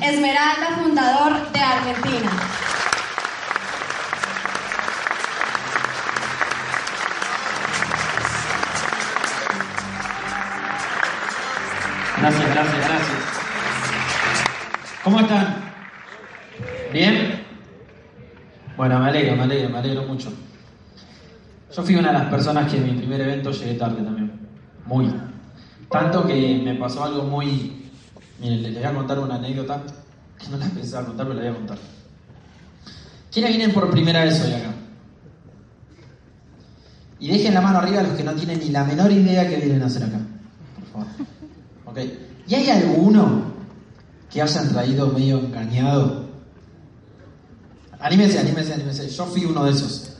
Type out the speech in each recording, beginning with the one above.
Esmeralda, fundador de Argentina. Gracias, gracias, gracias. ¿Cómo están? ¿Bien? Bueno, me alegro, me alegro, me alegro mucho. Yo fui una de las personas que en mi primer evento llegué tarde también. Muy. Tanto que me pasó algo muy... Miren, les voy a contar una anécdota que no la pensaba contar, pero la voy a contar. ¿Quiénes vienen por primera vez hoy acá? Y dejen la mano arriba a los que no tienen ni la menor idea que vienen a hacer acá. Por favor. ¿Ok? ¿Y hay alguno que hayan traído medio engañado? Anímese, anímese, anímese. Yo fui uno de esos.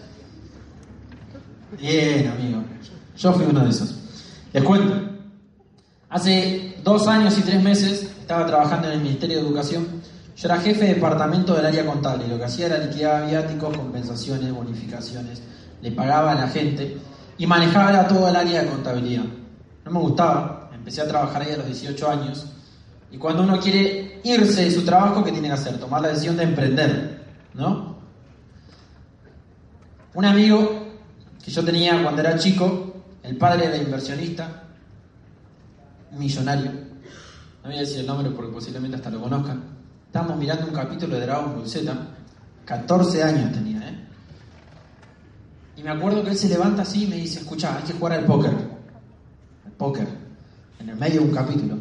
Bien, amigo. Yo fui uno de esos. Les cuento. Hace dos años y tres meses estaba trabajando en el Ministerio de Educación. Yo era jefe de departamento del área contable. Lo que hacía era liquidar viáticos, compensaciones, bonificaciones. Le pagaba a la gente y manejaba todo el área de contabilidad. No me gustaba. Empecé a trabajar ahí a los 18 años. Y cuando uno quiere irse de su trabajo, ¿qué tiene que hacer? Tomar la decisión de emprender, ¿no? Un amigo que yo tenía cuando era chico, el padre era inversionista, millonario, no voy a decir el nombre porque posiblemente hasta lo conozcan, estábamos mirando un capítulo de Dragon Ball Z, 14 años tenía, ¿eh? Y me acuerdo que él se levanta así y me dice, escucha, hay que jugar al póker. Al póker. En el medio de un capítulo.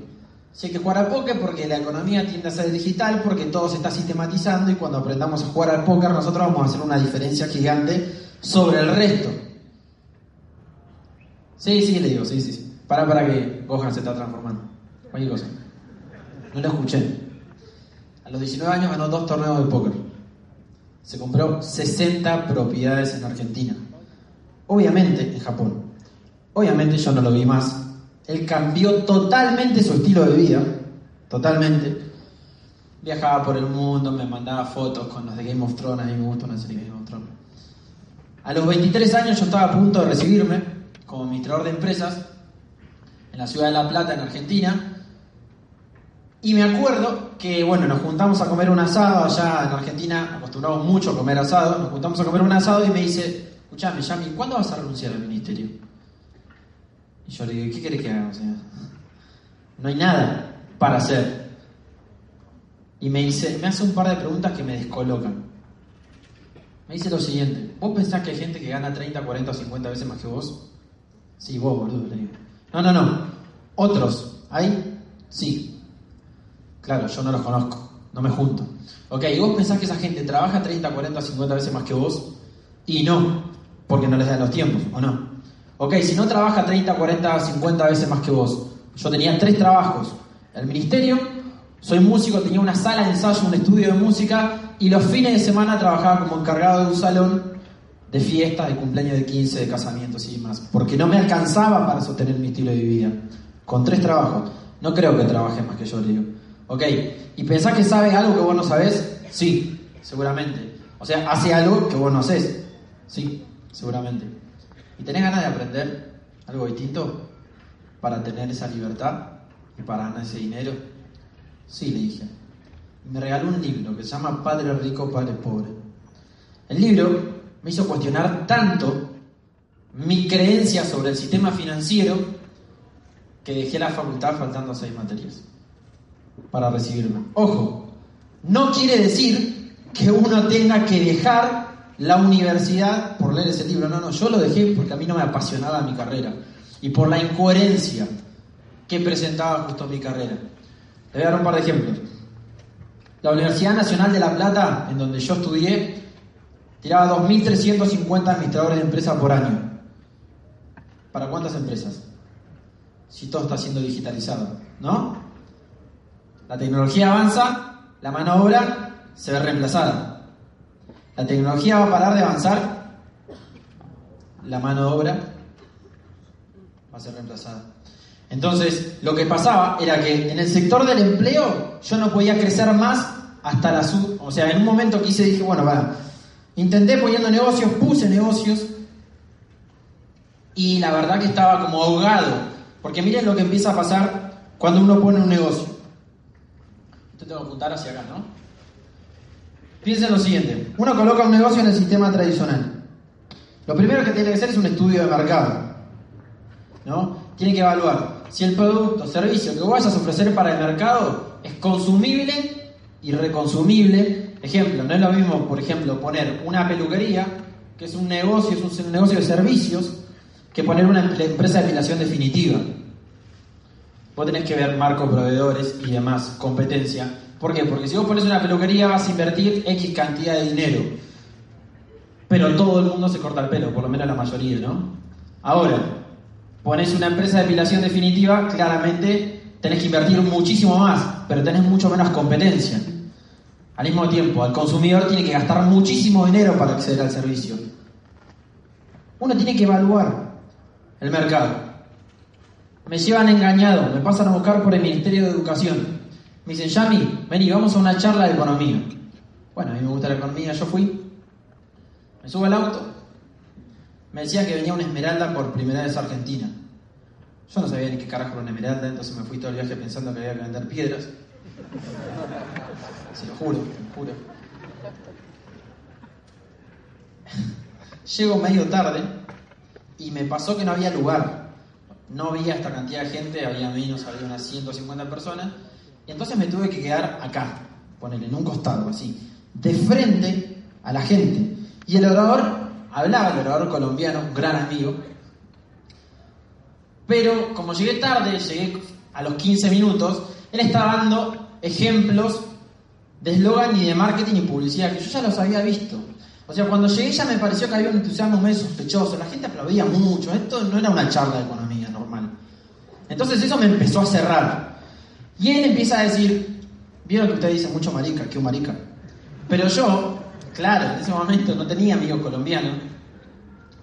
Si hay que jugar al póker porque la economía tiende a ser digital, porque todo se está sistematizando y cuando aprendamos a jugar al póker nosotros vamos a hacer una diferencia gigante sobre el resto. Sí, sí, le digo, sí, sí. Para, para que Gohan se está transformando. Cualquier cosa. No lo escuché. A los 19 años ganó dos torneos de póker. Se compró 60 propiedades en Argentina. Obviamente en Japón. Obviamente yo no lo vi más. Él cambió totalmente su estilo de vida. Totalmente. Viajaba por el mundo, me mandaba fotos con los de Game of Thrones. A mí me gusta una serie de Game of Thrones. A los 23 años yo estaba a punto de recibirme como administrador de empresas en la ciudad de La Plata, en Argentina. Y me acuerdo que, bueno, nos juntamos a comer un asado allá en Argentina, acostumbramos mucho a comer asado, nos juntamos a comer un asado y me dice, escuchame, Yami, ¿cuándo vas a renunciar al ministerio? Y yo le digo, ¿qué querés que haga? O sea, no hay nada para hacer. Y me dice, me hace un par de preguntas que me descolocan. Me dice lo siguiente, ¿vos pensás que hay gente que gana 30, 40 o 50 veces más que vos? Sí, vos, boludo, le digo. No, no, no. Otros, ¿hay? Sí. Claro, yo no los conozco, no me junto. Ok, ¿y vos pensás que esa gente trabaja 30, 40, 50 veces más que vos? Y no, porque no les dan los tiempos, ¿o no? Ok, si no trabaja 30, 40, 50 veces más que vos. Yo tenía tres trabajos. El ministerio, soy músico, tenía una sala de ensayo, un estudio de música y los fines de semana trabajaba como encargado de un salón de fiestas, de cumpleaños de 15, de casamientos y demás. Porque no me alcanzaba para sostener mi estilo de vida. Con tres trabajos. No creo que trabaje más que yo, le digo. Ok, ¿y pensás que sabe algo que vos no sabés? Sí, seguramente. O sea, hace algo que vos no haces. Sí, seguramente. ¿Y tenés ganas de aprender algo distinto para tener esa libertad y para ganar ese dinero? Sí, le dije. Me regaló un libro que se llama Padre Rico, Padre Pobre. El libro me hizo cuestionar tanto mi creencia sobre el sistema financiero que dejé la facultad faltando seis materias para recibirme. Ojo, no quiere decir que uno tenga que dejar la universidad por leer ese libro. No, no, yo lo dejé porque a mí no me apasionaba mi carrera y por la incoherencia que presentaba justo mi carrera. Le voy a dar un par de ejemplos. La Universidad Nacional de La Plata, en donde yo estudié, tiraba 2.350 administradores de empresas por año. ¿Para cuántas empresas? Si todo está siendo digitalizado, ¿no? La tecnología avanza, la mano obra se ve reemplazada. La tecnología va a parar de avanzar, la mano obra va a ser reemplazada. Entonces, lo que pasaba era que en el sector del empleo yo no podía crecer más hasta la sub. O sea, en un momento quise, dije, bueno, va, intenté poniendo negocios, puse negocios, y la verdad que estaba como ahogado. Porque miren lo que empieza a pasar cuando uno pone un negocio. Esto tengo que apuntar hacia acá, ¿no? Piensen lo siguiente. Uno coloca un negocio en el sistema tradicional. Lo primero que tiene que hacer es un estudio de mercado. ¿No? Tiene que evaluar si el producto o servicio que vayas a ofrecer para el mercado es consumible y reconsumible. Ejemplo, no es lo mismo, por ejemplo, poner una peluquería, que es un negocio, es un negocio de servicios, que poner una empresa de depilación definitiva. Vos tenés que ver marco proveedores y demás, competencia. ¿Por qué? Porque si vos pones una peluquería vas a invertir X cantidad de dinero. Pero todo el mundo se corta el pelo, por lo menos la mayoría, ¿no? Ahora, pones una empresa de depilación definitiva, claramente tenés que invertir muchísimo más, pero tenés mucho menos competencia. Al mismo tiempo, el consumidor tiene que gastar muchísimo dinero para acceder al servicio. Uno tiene que evaluar el mercado. Me llevan engañado, me pasan a buscar por el Ministerio de Educación. Me dicen, Yami, vení, vamos a una charla de economía. Bueno, a mí me gusta la economía, yo fui. Me subo al auto. Me decían que venía una esmeralda por primera vez a Argentina. Yo no sabía ni qué carajo era una esmeralda, entonces me fui todo el viaje pensando que había que vender piedras. Se lo juro, juro. Llego medio tarde y me pasó que no había lugar. No había esta cantidad de gente, había menos, había unas 150 personas. Y entonces me tuve que quedar acá, ponerle en un costado, así, de frente a la gente. Y el orador hablaba, el orador colombiano, un gran amigo. Pero como llegué tarde, llegué a los 15 minutos, él estaba dando ejemplos de eslogan y de marketing y publicidad que yo ya los había visto. O sea, cuando llegué ya me pareció que había un entusiasmo medio sospechoso, la gente aplaudía mucho, esto no era una charla de economía normal. Entonces eso me empezó a cerrar. Y él empieza a decir, vieron que usted dice mucho marica, que un marica. Pero yo, claro, en ese momento no tenía amigos colombianos,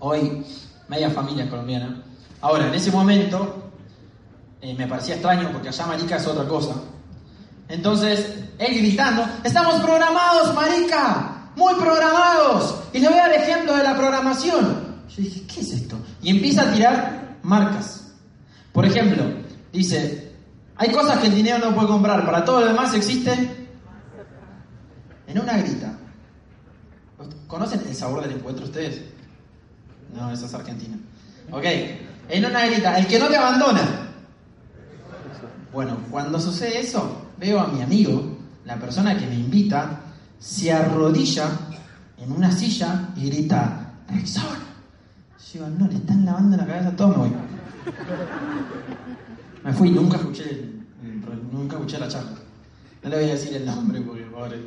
hoy media familia colombiana. Ahora, en ese momento eh, me parecía extraño porque allá marica es otra cosa. Entonces, él gritando, estamos programados, marica, muy programados. Y le voy a ejemplo de la programación. Yo dije, ¿qué es esto? Y empieza a tirar marcas. Por ejemplo, dice, hay cosas que el dinero no puede comprar, para todo lo demás existe en una grita. ¿Conocen el sabor del encuentro ustedes? No, esa es Argentina. Ok, en una grita, el que no te abandona. Bueno, cuando sucede eso, veo a mi amigo, la persona que me invita, se arrodilla en una silla y grita, ¡Rexor! Yo no, le están lavando la cabeza a todos, me voy. Me fui, nunca escuché, nunca escuché la charla. No le voy a decir el nombre porque pobre,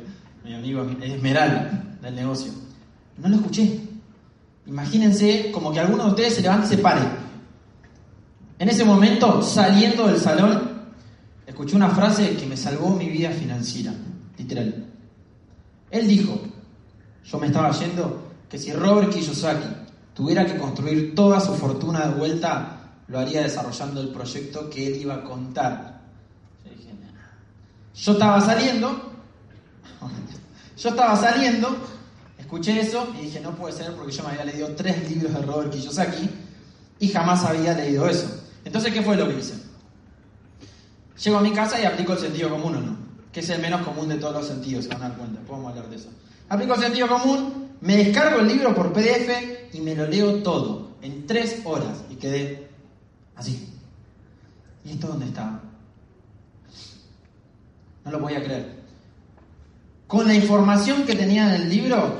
mi amigo Esmeralda del negocio. No lo escuché. Imagínense como que alguno de ustedes se levante y se pare. En ese momento, saliendo del salón, escuché una frase que me salvó mi vida financiera, literal. Él dijo, yo me estaba yendo, que si Robert Kiyosaki tuviera que construir toda su fortuna de vuelta, lo haría desarrollando el proyecto que él iba a contar. Yo dije, yo estaba saliendo, yo estaba saliendo, escuché eso y dije, no puede ser porque yo me había leído tres libros de Robert Kiyosaki y jamás había leído eso. Entonces, ¿qué fue lo que hice? Llego a mi casa y aplico el sentido común o no, que es el menos común de todos los sentidos, se van a dar cuenta, podemos hablar de eso. Aplico el sentido común, me descargo el libro por PDF y me lo leo todo en tres horas y quedé así. ¿Y esto dónde estaba? No lo voy a creer. Con la información que tenía en el libro,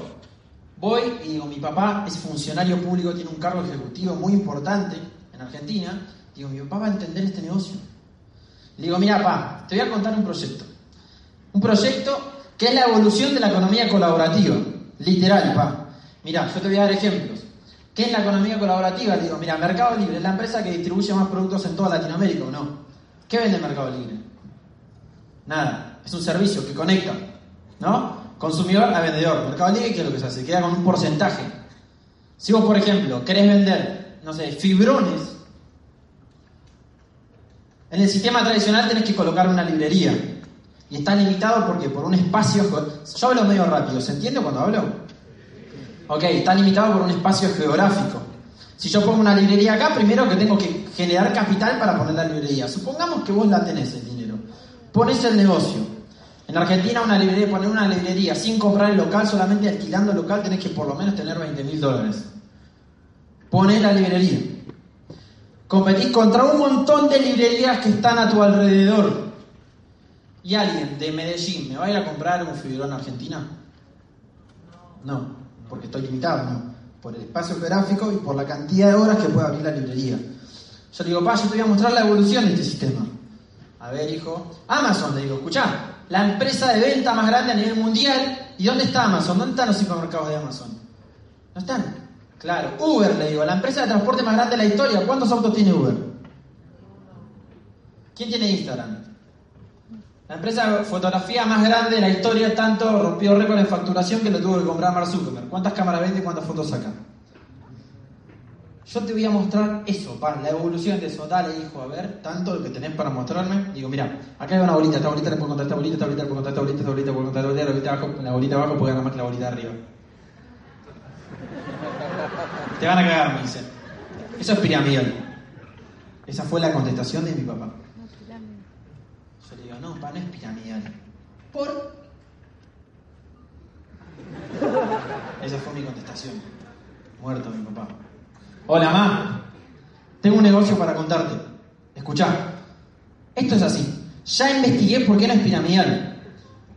voy y digo, mi papá es funcionario público, tiene un cargo ejecutivo muy importante en Argentina. Digo, mi papá va a entender este negocio. Le digo, mira, papá, te voy a contar un proyecto. Un proyecto que es la evolución de la economía colaborativa. Literal, pa. Mira, yo te voy a dar ejemplos. ¿Qué es la economía colaborativa? Le digo, mira, Mercado Libre es la empresa que distribuye más productos en toda Latinoamérica, ¿o no? ¿Qué vende Mercado Libre? Nada, es un servicio que conecta, ¿no? consumidor a vendedor. Mercado Libre, ¿qué es lo que se hace? Queda con un porcentaje. Si vos, por ejemplo, querés vender, no sé, fibrones, en el sistema tradicional tenés que colocar una librería. Y está limitado porque por un espacio... Yo hablo medio rápido, ¿se entiende cuando hablo? Ok, está limitado por un espacio geográfico. Si yo pongo una librería acá, primero que tengo que generar capital para poner la librería. Supongamos que vos la tenés el dinero. Pones el negocio. En Argentina una librería, poner una librería sin comprar el local, solamente alquilando el local tenés que por lo menos tener 20 mil dólares. Pones la librería. Competís contra un montón de librerías que están a tu alrededor. ¿Y alguien de Medellín me va a ir a comprar un fibrón Argentina? No, porque estoy limitado, no. Por el espacio geográfico y por la cantidad de horas que puede abrir la librería. Yo le digo, pa, yo te voy a mostrar la evolución de este sistema. A ver, hijo. Amazon, le digo, escuchá, la empresa de venta más grande a nivel mundial. ¿Y dónde está Amazon? ¿Dónde están los supermercados de Amazon? No están. Claro. Uber, le digo, la empresa de transporte más grande de la historia. ¿Cuántos autos tiene Uber? ¿Quién tiene Instagram? La empresa de fotografía más grande de la historia, tanto rompió récord en facturación que lo tuvo que comprar Mark Zuckerberg. ¿Cuántas cámaras vende y cuántas fotos saca? Yo te voy a mostrar eso, pa, la evolución de eso. Dale, hijo, a ver, tanto lo que tenés para mostrarme. Digo, mira, acá hay una bolita, esta bolita le puedo contar esta bolita, esta bolita le puedo contar esta bolita, esta bolita le puedo contar esta bolita, la bolita abajo, la bolita abajo puede ganar más que la bolita arriba. Te van a cagar, me dice. Eso es piramidal. Esa fue la contestación de mi papá. Yo le digo, no, pa, no es piramidal. ¿Por? Esa fue mi contestación. Muerto mi papá. Hola, mamá. Tengo un negocio para contarte. Escuchá. Esto es así. Ya investigué por qué no es piramidal.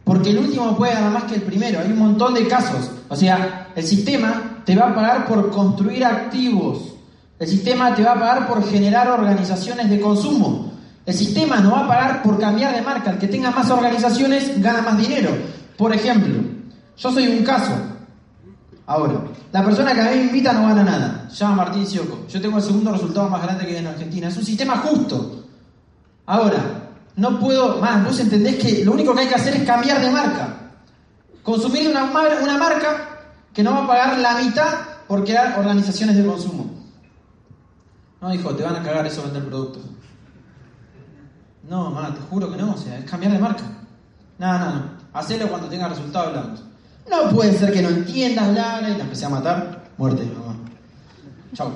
Porque el último puede ganar más que el primero. Hay un montón de casos. O sea, el sistema te va a pagar por construir activos. El sistema te va a pagar por generar organizaciones de consumo. El sistema no va a pagar por cambiar de marca. El que tenga más organizaciones gana más dinero. Por ejemplo, yo soy un caso. Ahora, la persona que a mí me invita no gana nada. Se llama Martín Sioco. Yo tengo el segundo resultado más grande que hay en Argentina. Es un sistema justo. Ahora, no puedo más. Vos entendés que lo único que hay que hacer es cambiar de marca. Consumir una, una marca que no va a pagar la mitad por crear organizaciones de consumo. No, hijo, te van a cagar eso vender productos. No, mamá, te juro que no. O sea, es cambiar de marca. No, no, no. Hacelo cuando tenga resultado hablamos. No puede ser que no entiendas, bla, bla, y la empecé a matar. Muerte mamá. Chau.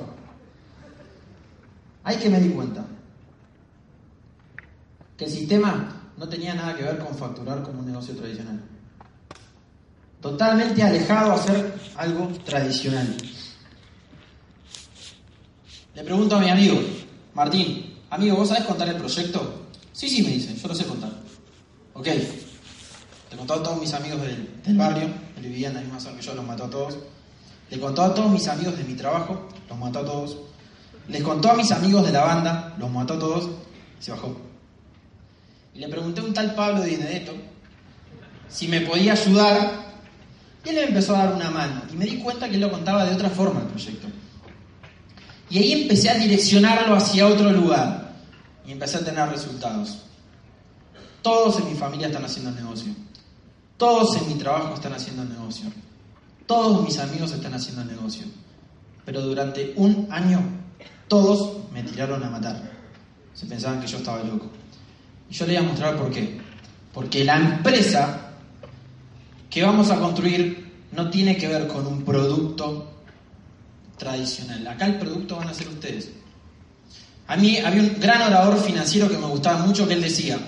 Hay que me di cuenta que el sistema no tenía nada que ver con facturar como un negocio tradicional. Totalmente alejado a hacer algo tradicional. Le pregunto a mi amigo, Martín, amigo, ¿vos sabés contar el proyecto? Sí, sí, me dice, yo lo sé contar. Ok, le contó a todos mis amigos del, del barrio, él vivía en la misma zona que yo, los mató a todos. Le contó a todos mis amigos de mi trabajo, los mató a todos. Les contó a mis amigos de la banda, los mató a todos se bajó. Y le pregunté a un tal Pablo de Benedetto si me podía ayudar. Y él me empezó a dar una mano. Y me di cuenta que él lo contaba de otra forma el proyecto. Y ahí empecé a direccionarlo hacia otro lugar. Y empecé a tener resultados. Todos en mi familia están haciendo negocio. Todos en mi trabajo están haciendo negocio. Todos mis amigos están haciendo negocio. Pero durante un año todos me tiraron a matar. Se pensaban que yo estaba loco. Y yo le voy a mostrar por qué. Porque la empresa que vamos a construir no tiene que ver con un producto tradicional. Acá el producto van a ser ustedes. A mí había un gran orador financiero que me gustaba mucho que él decía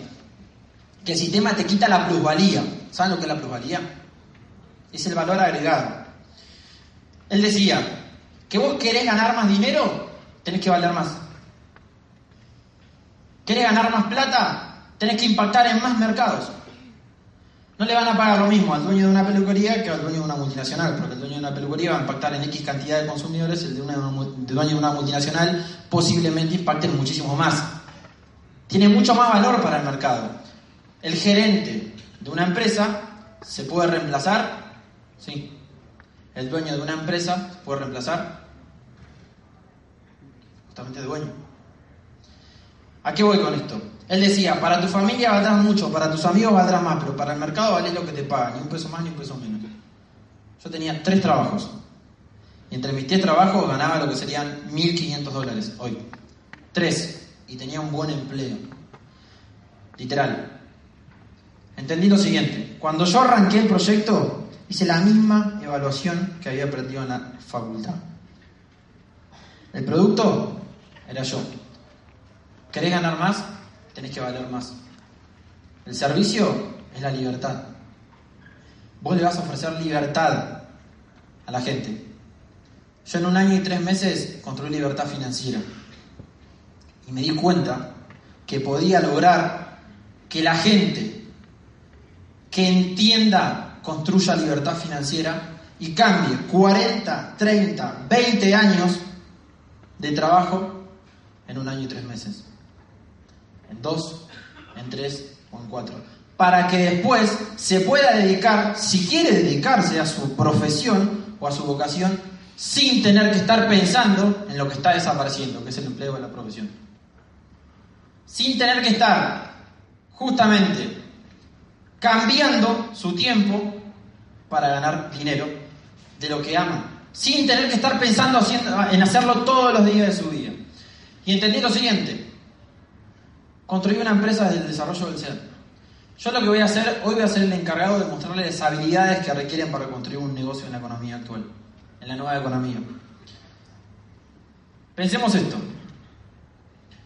que el sistema te quita la plusvalía. ¿Saben lo que es la plusvalía? Es el valor agregado. Él decía que vos querés ganar más dinero, tenés que valer más. ¿Querés ganar más plata? Tenés que impactar en más mercados. No le van a pagar lo mismo al dueño de una peluquería que al dueño de una multinacional, porque el dueño de una peluquería va a impactar en X cantidad de consumidores, el dueño de una multinacional posiblemente impacte en muchísimo más. Tiene mucho más valor para el mercado. El gerente de una empresa se puede reemplazar, sí. El dueño de una empresa se puede reemplazar, justamente dueño. ¿A qué voy con esto? Él decía, para tu familia valdrás mucho, para tus amigos valdrás más, pero para el mercado vale lo que te pagan, ni un peso más ni un peso menos. Yo tenía tres trabajos. Y entre mis tres trabajos ganaba lo que serían 1.500 dólares hoy. Tres. Y tenía un buen empleo. Literal. Entendí lo siguiente. Cuando yo arranqué el proyecto, hice la misma evaluación que había aprendido en la facultad. El producto era yo. ¿Querés ganar más? Tenés que valer más. El servicio es la libertad. Vos le vas a ofrecer libertad a la gente. Yo en un año y tres meses construí libertad financiera. Y me di cuenta que podía lograr que la gente que entienda construya libertad financiera y cambie 40, 30, 20 años de trabajo en un año y tres meses. En dos, en tres o en cuatro. Para que después se pueda dedicar, si quiere dedicarse a su profesión o a su vocación, sin tener que estar pensando en lo que está desapareciendo, que es el empleo de la profesión. Sin tener que estar justamente cambiando su tiempo para ganar dinero de lo que ama, sin tener que estar pensando en hacerlo todos los días de su vida. Y entendí lo siguiente, construí una empresa del desarrollo del ser. Yo lo que voy a hacer, hoy voy a ser el encargado de mostrarles las habilidades que requieren para construir un negocio en la economía actual, en la nueva economía. Pensemos esto.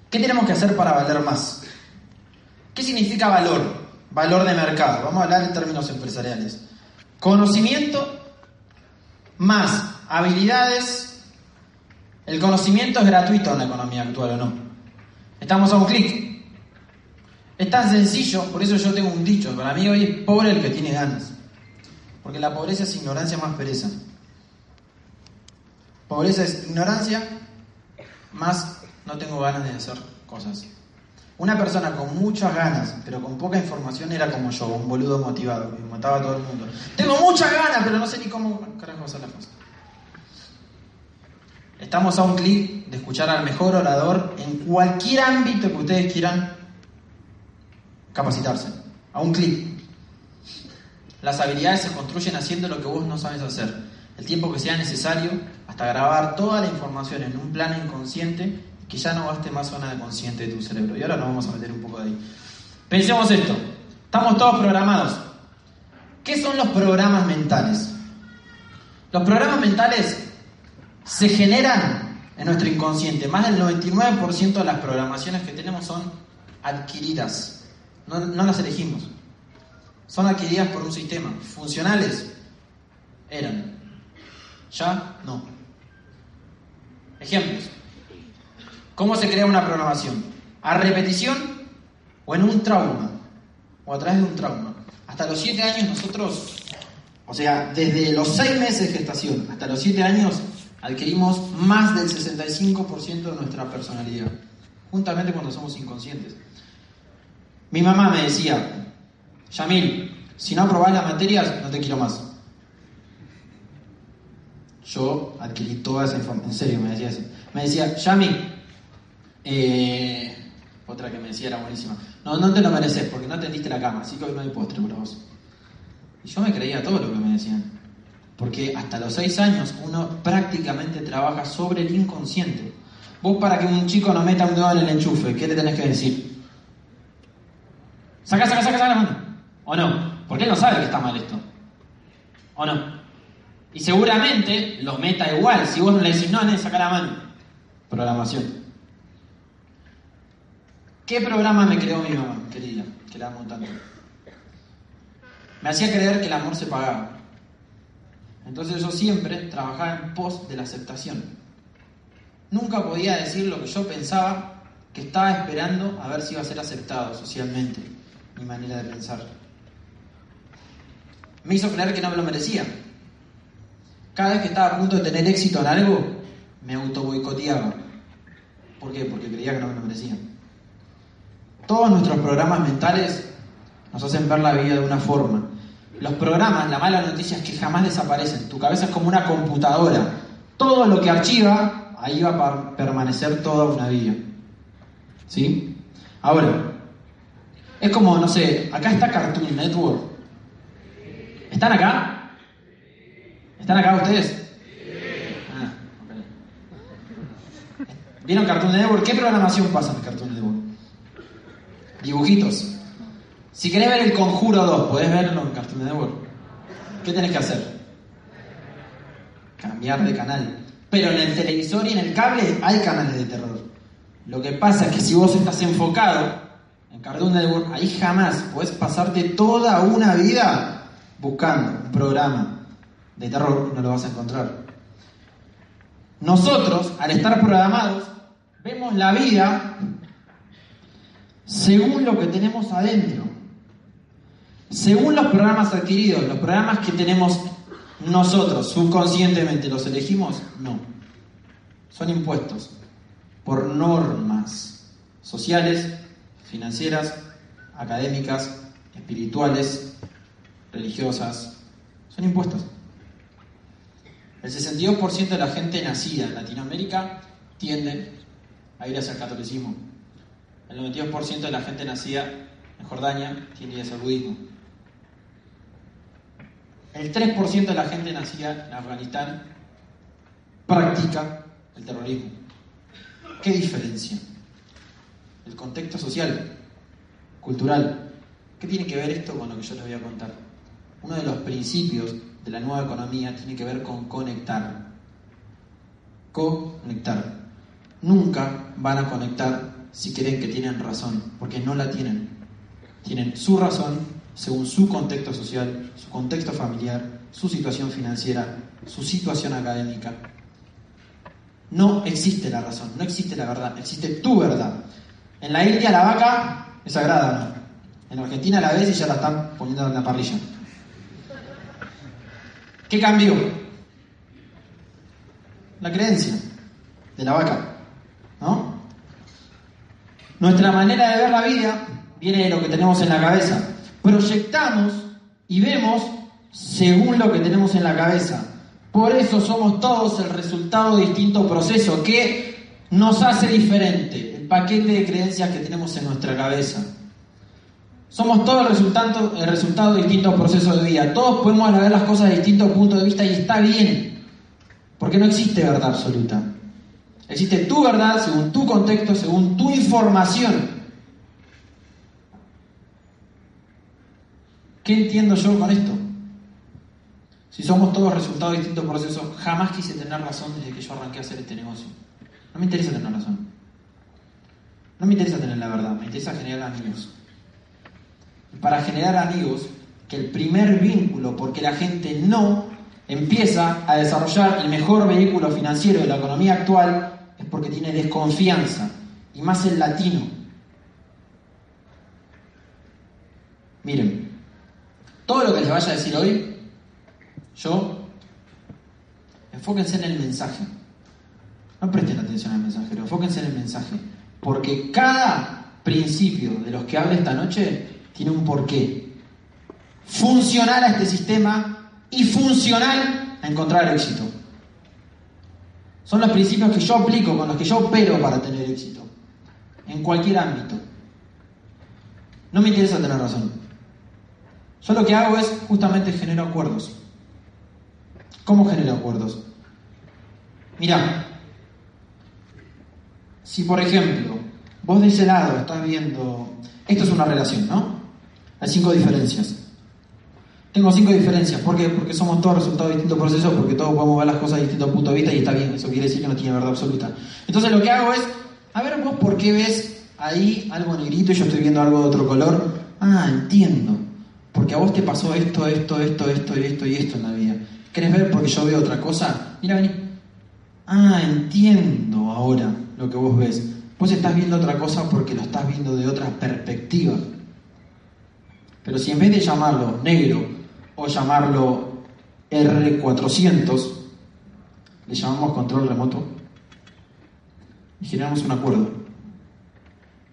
¿Qué tenemos que hacer para valer más? ¿Qué significa valor? Valor de mercado. Vamos a hablar en términos empresariales. Conocimiento más habilidades. El conocimiento es gratuito en la economía actual, ¿o no? Estamos a un clic. Es tan sencillo, por eso yo tengo un dicho. Para mí hoy es pobre el que tiene ganas. Porque la pobreza es ignorancia más pereza. Pobreza es ignorancia más no tengo ganas de hacer cosas. Una persona con muchas ganas, pero con poca información, era como yo, un boludo motivado, que mataba a todo el mundo. Tengo muchas ganas, pero no sé ni cómo carajo hacer las cosas. Estamos a un clic de escuchar al mejor orador en cualquier ámbito que ustedes quieran capacitarse. A un clic. Las habilidades se construyen haciendo lo que vos no sabes hacer. El tiempo que sea necesario hasta grabar toda la información en un plano inconsciente que ya no gaste más zona de consciente de tu cerebro. Y ahora nos vamos a meter un poco de ahí. Pensemos esto. Estamos todos programados. ¿Qué son los programas mentales? Los programas mentales se generan en nuestro inconsciente. Más del 99% de las programaciones que tenemos son adquiridas. No, las elegimos. Son adquiridas por un sistema. Funcionales eran. Ya no. Ejemplos. ¿Cómo se crea una programación? ¿A repetición o en un trauma? O a través de un trauma. Hasta los 7 años nosotros, o sea, desde los 6 meses de gestación hasta los 7 años, adquirimos más del 65% de nuestra personalidad, juntamente cuando somos inconscientes. Mi mamá me decía, Yamil, si no aprobás las materias, no te quiero más. Yo adquirí toda esa información, en serio me decía eso. Me decía, Yamil, eh, otra que me decía era buenísima. No, no te lo mereces porque no tendiste la cama, así que hoy no hay postre para vos. Y yo me creía todo lo que me decían. Porque hasta los seis años uno prácticamente trabaja sobre el inconsciente. Vos para que un chico no meta un dedo en el enchufe, ¿qué le tenés que decir? Saca, saca, saca, saca la mano. ¿O no? Porque él no sabe que está mal esto. ¿O no? Y seguramente lo meta igual. Si vos no le decís, no, no, saca la mano. Programación. ¿Qué programa me creó mi mamá, querida? Que la amo tanto. Me hacía creer que el amor se pagaba. Entonces yo siempre trabajaba en pos de la aceptación. Nunca podía decir lo que yo pensaba que estaba esperando a ver si iba a ser aceptado socialmente, mi manera de pensar. Me hizo creer que no me lo merecía. Cada vez que estaba a punto de tener éxito en algo, me auto boicoteaba. ¿Por qué? Porque creía que no me lo merecía. Todos nuestros programas mentales nos hacen ver la vida de una forma. Los programas, la mala noticia es que jamás desaparecen. Tu cabeza es como una computadora. Todo lo que archiva, ahí va a permanecer toda una vida. ¿Sí? Ahora, es como, no sé, acá está Cartoon Network. ¿Están acá? ¿Están acá ustedes? Ah. ¿Vieron Cartoon Network? ¿Qué programación pasa en Cartoon Network? Dibujitos. Si querés ver el Conjuro 2, ¿podés verlo en Cartoon Network? ¿Qué tenés que hacer? Cambiar de canal. Pero en el televisor y en el cable hay canales de terror. Lo que pasa es que si vos estás enfocado en Cartoon ahí jamás podés pasarte toda una vida buscando un programa de terror no lo vas a encontrar. Nosotros, al estar programados, vemos la vida según lo que tenemos adentro. Según los programas adquiridos, los programas que tenemos nosotros subconscientemente, ¿los elegimos? No. Son impuestos por normas sociales, financieras, académicas, espirituales, religiosas. Son impuestos. El 62% de la gente nacida en Latinoamérica tiende a ir hacia el catolicismo. El 92% de la gente nacida en Jordania tiende a ir hacia el budismo. El 3% de la gente nacida en Afganistán practica el terrorismo. ¿Qué diferencia? El contexto social, cultural. ¿Qué tiene que ver esto con lo que yo les voy a contar? Uno de los principios de la nueva economía tiene que ver con conectar. Conectar. Nunca van a conectar si creen que tienen razón, porque no la tienen. Tienen su razón según su contexto social, su contexto familiar, su situación financiera, su situación académica. No existe la razón, no existe la verdad, existe tu verdad. En la India la vaca es sagrada, En Argentina la ves y ya la están poniendo en la parrilla. ¿Qué cambió? La creencia de la vaca, ¿no? Nuestra manera de ver la vida viene de lo que tenemos en la cabeza. Proyectamos y vemos según lo que tenemos en la cabeza. Por eso somos todos el resultado de distintos procesos que nos hace diferente paquete de creencias que tenemos en nuestra cabeza. Somos todos el resultado, el resultado de distintos procesos de vida. Todos podemos ver las cosas de distintos puntos de vista y está bien, porque no existe verdad absoluta. Existe tu verdad según tu contexto, según tu información. ¿Qué entiendo yo con esto? Si somos todos resultados de distintos procesos, jamás quise tener razón desde que yo arranqué a hacer este negocio. No me interesa tener razón. No me interesa tener la verdad, me interesa generar amigos. Para generar amigos, que el primer vínculo, porque la gente no empieza a desarrollar el mejor vehículo financiero de la economía actual, es porque tiene desconfianza, y más el latino. Miren, todo lo que les vaya a decir hoy, yo, enfóquense en el mensaje. No presten atención al mensaje, pero enfóquense en el mensaje. Porque cada principio de los que hable esta noche tiene un porqué. Funcional a este sistema y funcional a encontrar el éxito. Son los principios que yo aplico, con los que yo opero para tener éxito. En cualquier ámbito. No me interesa tener razón. Yo lo que hago es justamente genero acuerdos. ¿Cómo genero acuerdos? Mira, si por ejemplo vos de ese lado estás viendo, esto es una relación, ¿no? Hay cinco diferencias. Tengo cinco diferencias. ¿Por qué? Porque somos todos resultados de distintos procesos, porque todos podemos ver las cosas de distintos puntos de vista y está bien. Eso quiere decir que no tiene verdad absoluta. Entonces lo que hago es, a ver vos por qué ves ahí algo negrito y yo estoy viendo algo de otro color. Ah, entiendo. Porque a vos te pasó esto, esto, esto, esto, esto y esto en la vida. ¿Querés ver porque yo veo otra cosa? Mira, vení. Ah, entiendo ahora lo que vos ves. Vos estás viendo otra cosa porque lo estás viendo de otra perspectiva. Pero si en vez de llamarlo negro o llamarlo R400, le llamamos control remoto y generamos un acuerdo.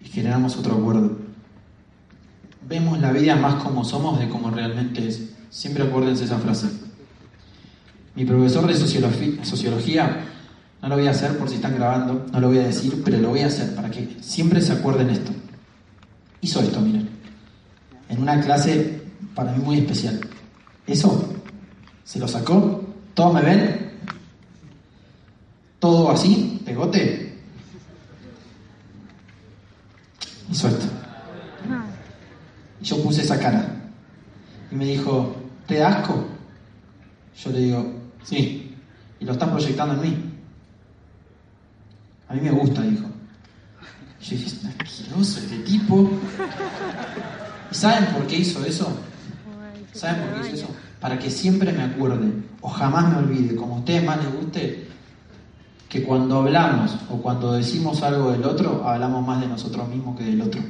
Y generamos otro acuerdo. Vemos la vida más como somos de como realmente es. Siempre acuérdense esa frase. Mi profesor de sociología, no lo voy a hacer por si están grabando, no lo voy a decir, pero lo voy a hacer para que siempre se acuerden esto. hizo esto, miren. En una clase para mí muy especial. Eso se lo sacó. ¿Todos me ven? ¿Todo así? ¿Pegote? Hizo esto. Y yo puse esa cara. Y me dijo, ¿te asco? Yo le digo, sí. Y lo estás proyectando en mí. A mí me gusta, dijo. Y yo dije, es asqueroso este tipo. ¿Y saben por qué hizo eso? ¿Saben por qué hizo eso? Para que siempre me acuerde, o jamás me olvide, como a ustedes más les guste, que cuando hablamos o cuando decimos algo del otro, hablamos más de nosotros mismos que del otro.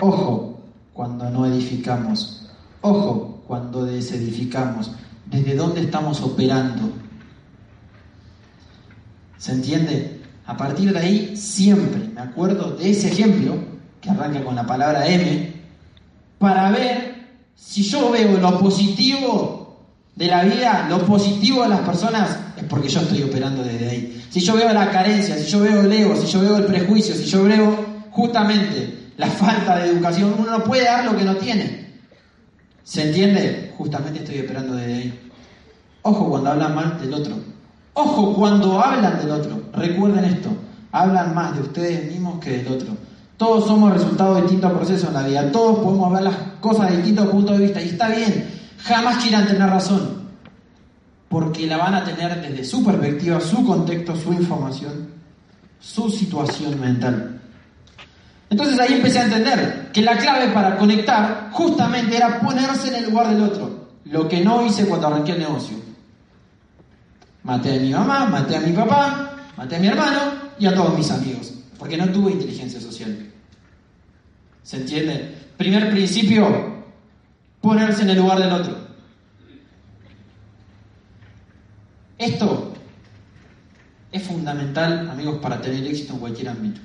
Ojo cuando no edificamos. Ojo cuando desedificamos. ¿Desde dónde estamos operando? ¿Se entiende? A partir de ahí, siempre me acuerdo de ese ejemplo, que arranca con la palabra M, para ver si yo veo lo positivo de la vida, lo positivo de las personas, es porque yo estoy operando desde ahí. Si yo veo la carencia, si yo veo el ego, si yo veo el prejuicio, si yo veo justamente la falta de educación, uno no puede dar lo que no tiene. ¿Se entiende? Justamente estoy operando desde ahí. Ojo cuando hablan mal del otro. Ojo cuando hablan del otro. Recuerden esto. Hablan más de ustedes mismos que del otro. Todos somos resultado de distintos procesos en la vida. Todos podemos ver las cosas de distintos puntos de vista. Y está bien. Jamás quieran tener razón. Porque la van a tener desde su perspectiva, su contexto, su información, su situación mental. Entonces ahí empecé a entender que la clave para conectar justamente era ponerse en el lugar del otro. Lo que no hice cuando arranqué el negocio. Maté a mi mamá, maté a mi papá, maté a mi hermano y a todos mis amigos. Porque no tuve inteligencia social. ¿Se entiende? Primer principio, ponerse en el lugar del otro. Esto es fundamental, amigos, para tener éxito en cualquier ámbito.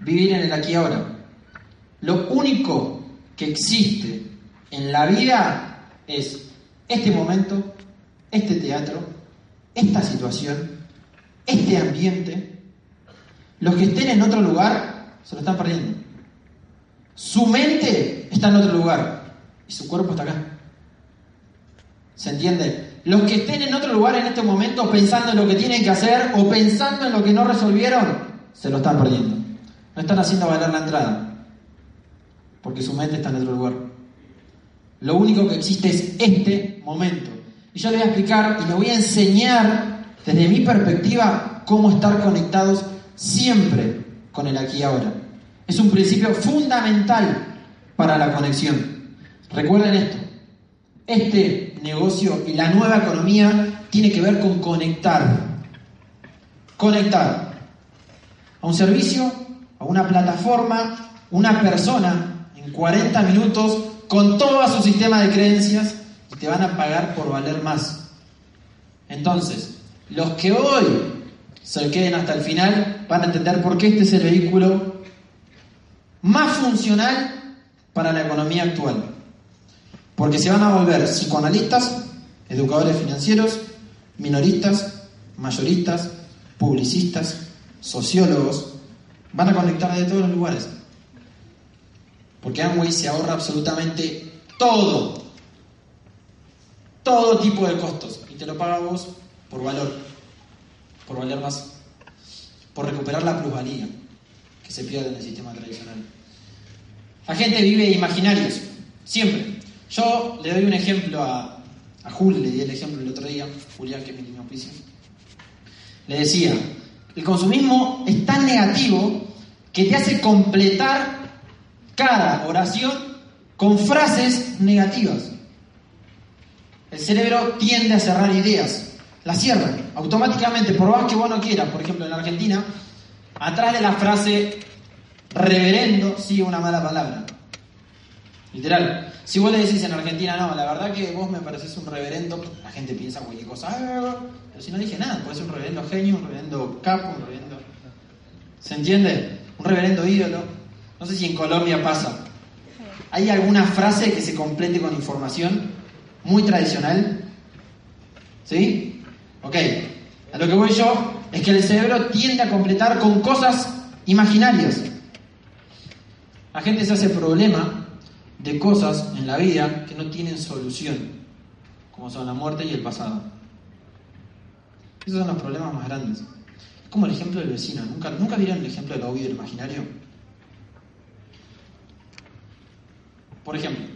Vivir en el aquí y ahora. Lo único que existe en la vida es este momento, este teatro, esta situación, este ambiente. Los que estén en otro lugar se lo están perdiendo. Su mente está en otro lugar y su cuerpo está acá. ¿Se entiende? Los que estén en otro lugar en este momento pensando en lo que tienen que hacer o pensando en lo que no resolvieron, se lo están perdiendo. No están haciendo valer la entrada, porque su mente está en otro lugar. Lo único que existe es este momento. Y yo le voy a explicar y le voy a enseñar desde mi perspectiva cómo estar conectados siempre con el aquí y ahora. Es un principio fundamental para la conexión. Recuerden esto. Este negocio y la nueva economía tiene que ver con conectar. Conectar a un servicio, a una plataforma, una persona en 40 minutos con todo su sistema de creencias te van a pagar por valer más. Entonces, los que hoy se queden hasta el final van a entender por qué este es el vehículo más funcional para la economía actual. Porque se van a volver psicoanalistas, educadores financieros, minoristas, mayoristas, publicistas, sociólogos. Van a conectar de todos los lugares. Porque Amway se ahorra absolutamente todo. Todo tipo de costos. Y te lo paga vos por valor. Por valer más. Por recuperar la plusvalía que se pierde en el sistema tradicional. La gente vive imaginarios. Siempre. Yo le doy un ejemplo a, a Jul, le di el ejemplo el otro día, Julián, que es mi niño auspicio. Le decía, el consumismo es tan negativo que te hace completar cada oración con frases negativas. El cerebro tiende a cerrar ideas, las cierra automáticamente, por más que vos no quieras. Por ejemplo, en Argentina, atrás de la frase reverendo sigue una mala palabra. Literal. Si vos le decís en Argentina, no, la verdad que vos me pareces un reverendo, la gente piensa cualquier cosa. Ah, pero si no dije nada, puede ser un reverendo genio, un reverendo capo, un reverendo. ¿Se entiende? Un reverendo ídolo. No sé si en Colombia pasa. ¿Hay alguna frase que se complete con información muy tradicional? ¿Sí? Ok. A lo que voy yo es que el cerebro tiende a completar con cosas imaginarias. La gente se hace problema de cosas en la vida que no tienen solución, como son la muerte y el pasado. Esos son los problemas más grandes. Es como el ejemplo del vecino. ¿Nunca, ¿nunca vieron el ejemplo del obvio y del imaginario? Por ejemplo,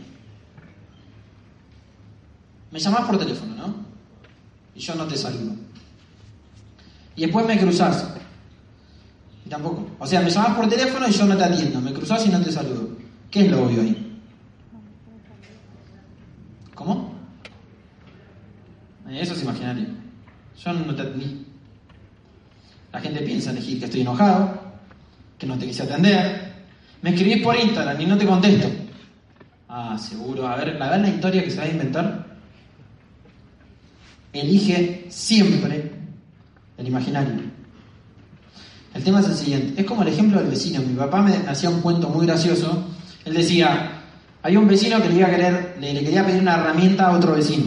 me llamás por teléfono, ¿no? Y yo no te saludo. Y después me cruzás. Y tampoco. O sea, me llamás por teléfono y yo no te atiendo. Me cruzás y no te saludo. ¿Qué es lo obvio ahí? ¿Cómo? Eso es imaginario. Yo no te atendí. La gente piensa elegir que estoy enojado, que no te quise atender. Me escribís por Instagram y no te contesto. Ah, seguro. A ver, la verdad la historia que se va a inventar. Elige siempre el imaginario. El tema es el siguiente. Es como el ejemplo del vecino. Mi papá me hacía un cuento muy gracioso. Él decía, había un vecino que le, iba a querer, le, quería pedir una herramienta a otro vecino.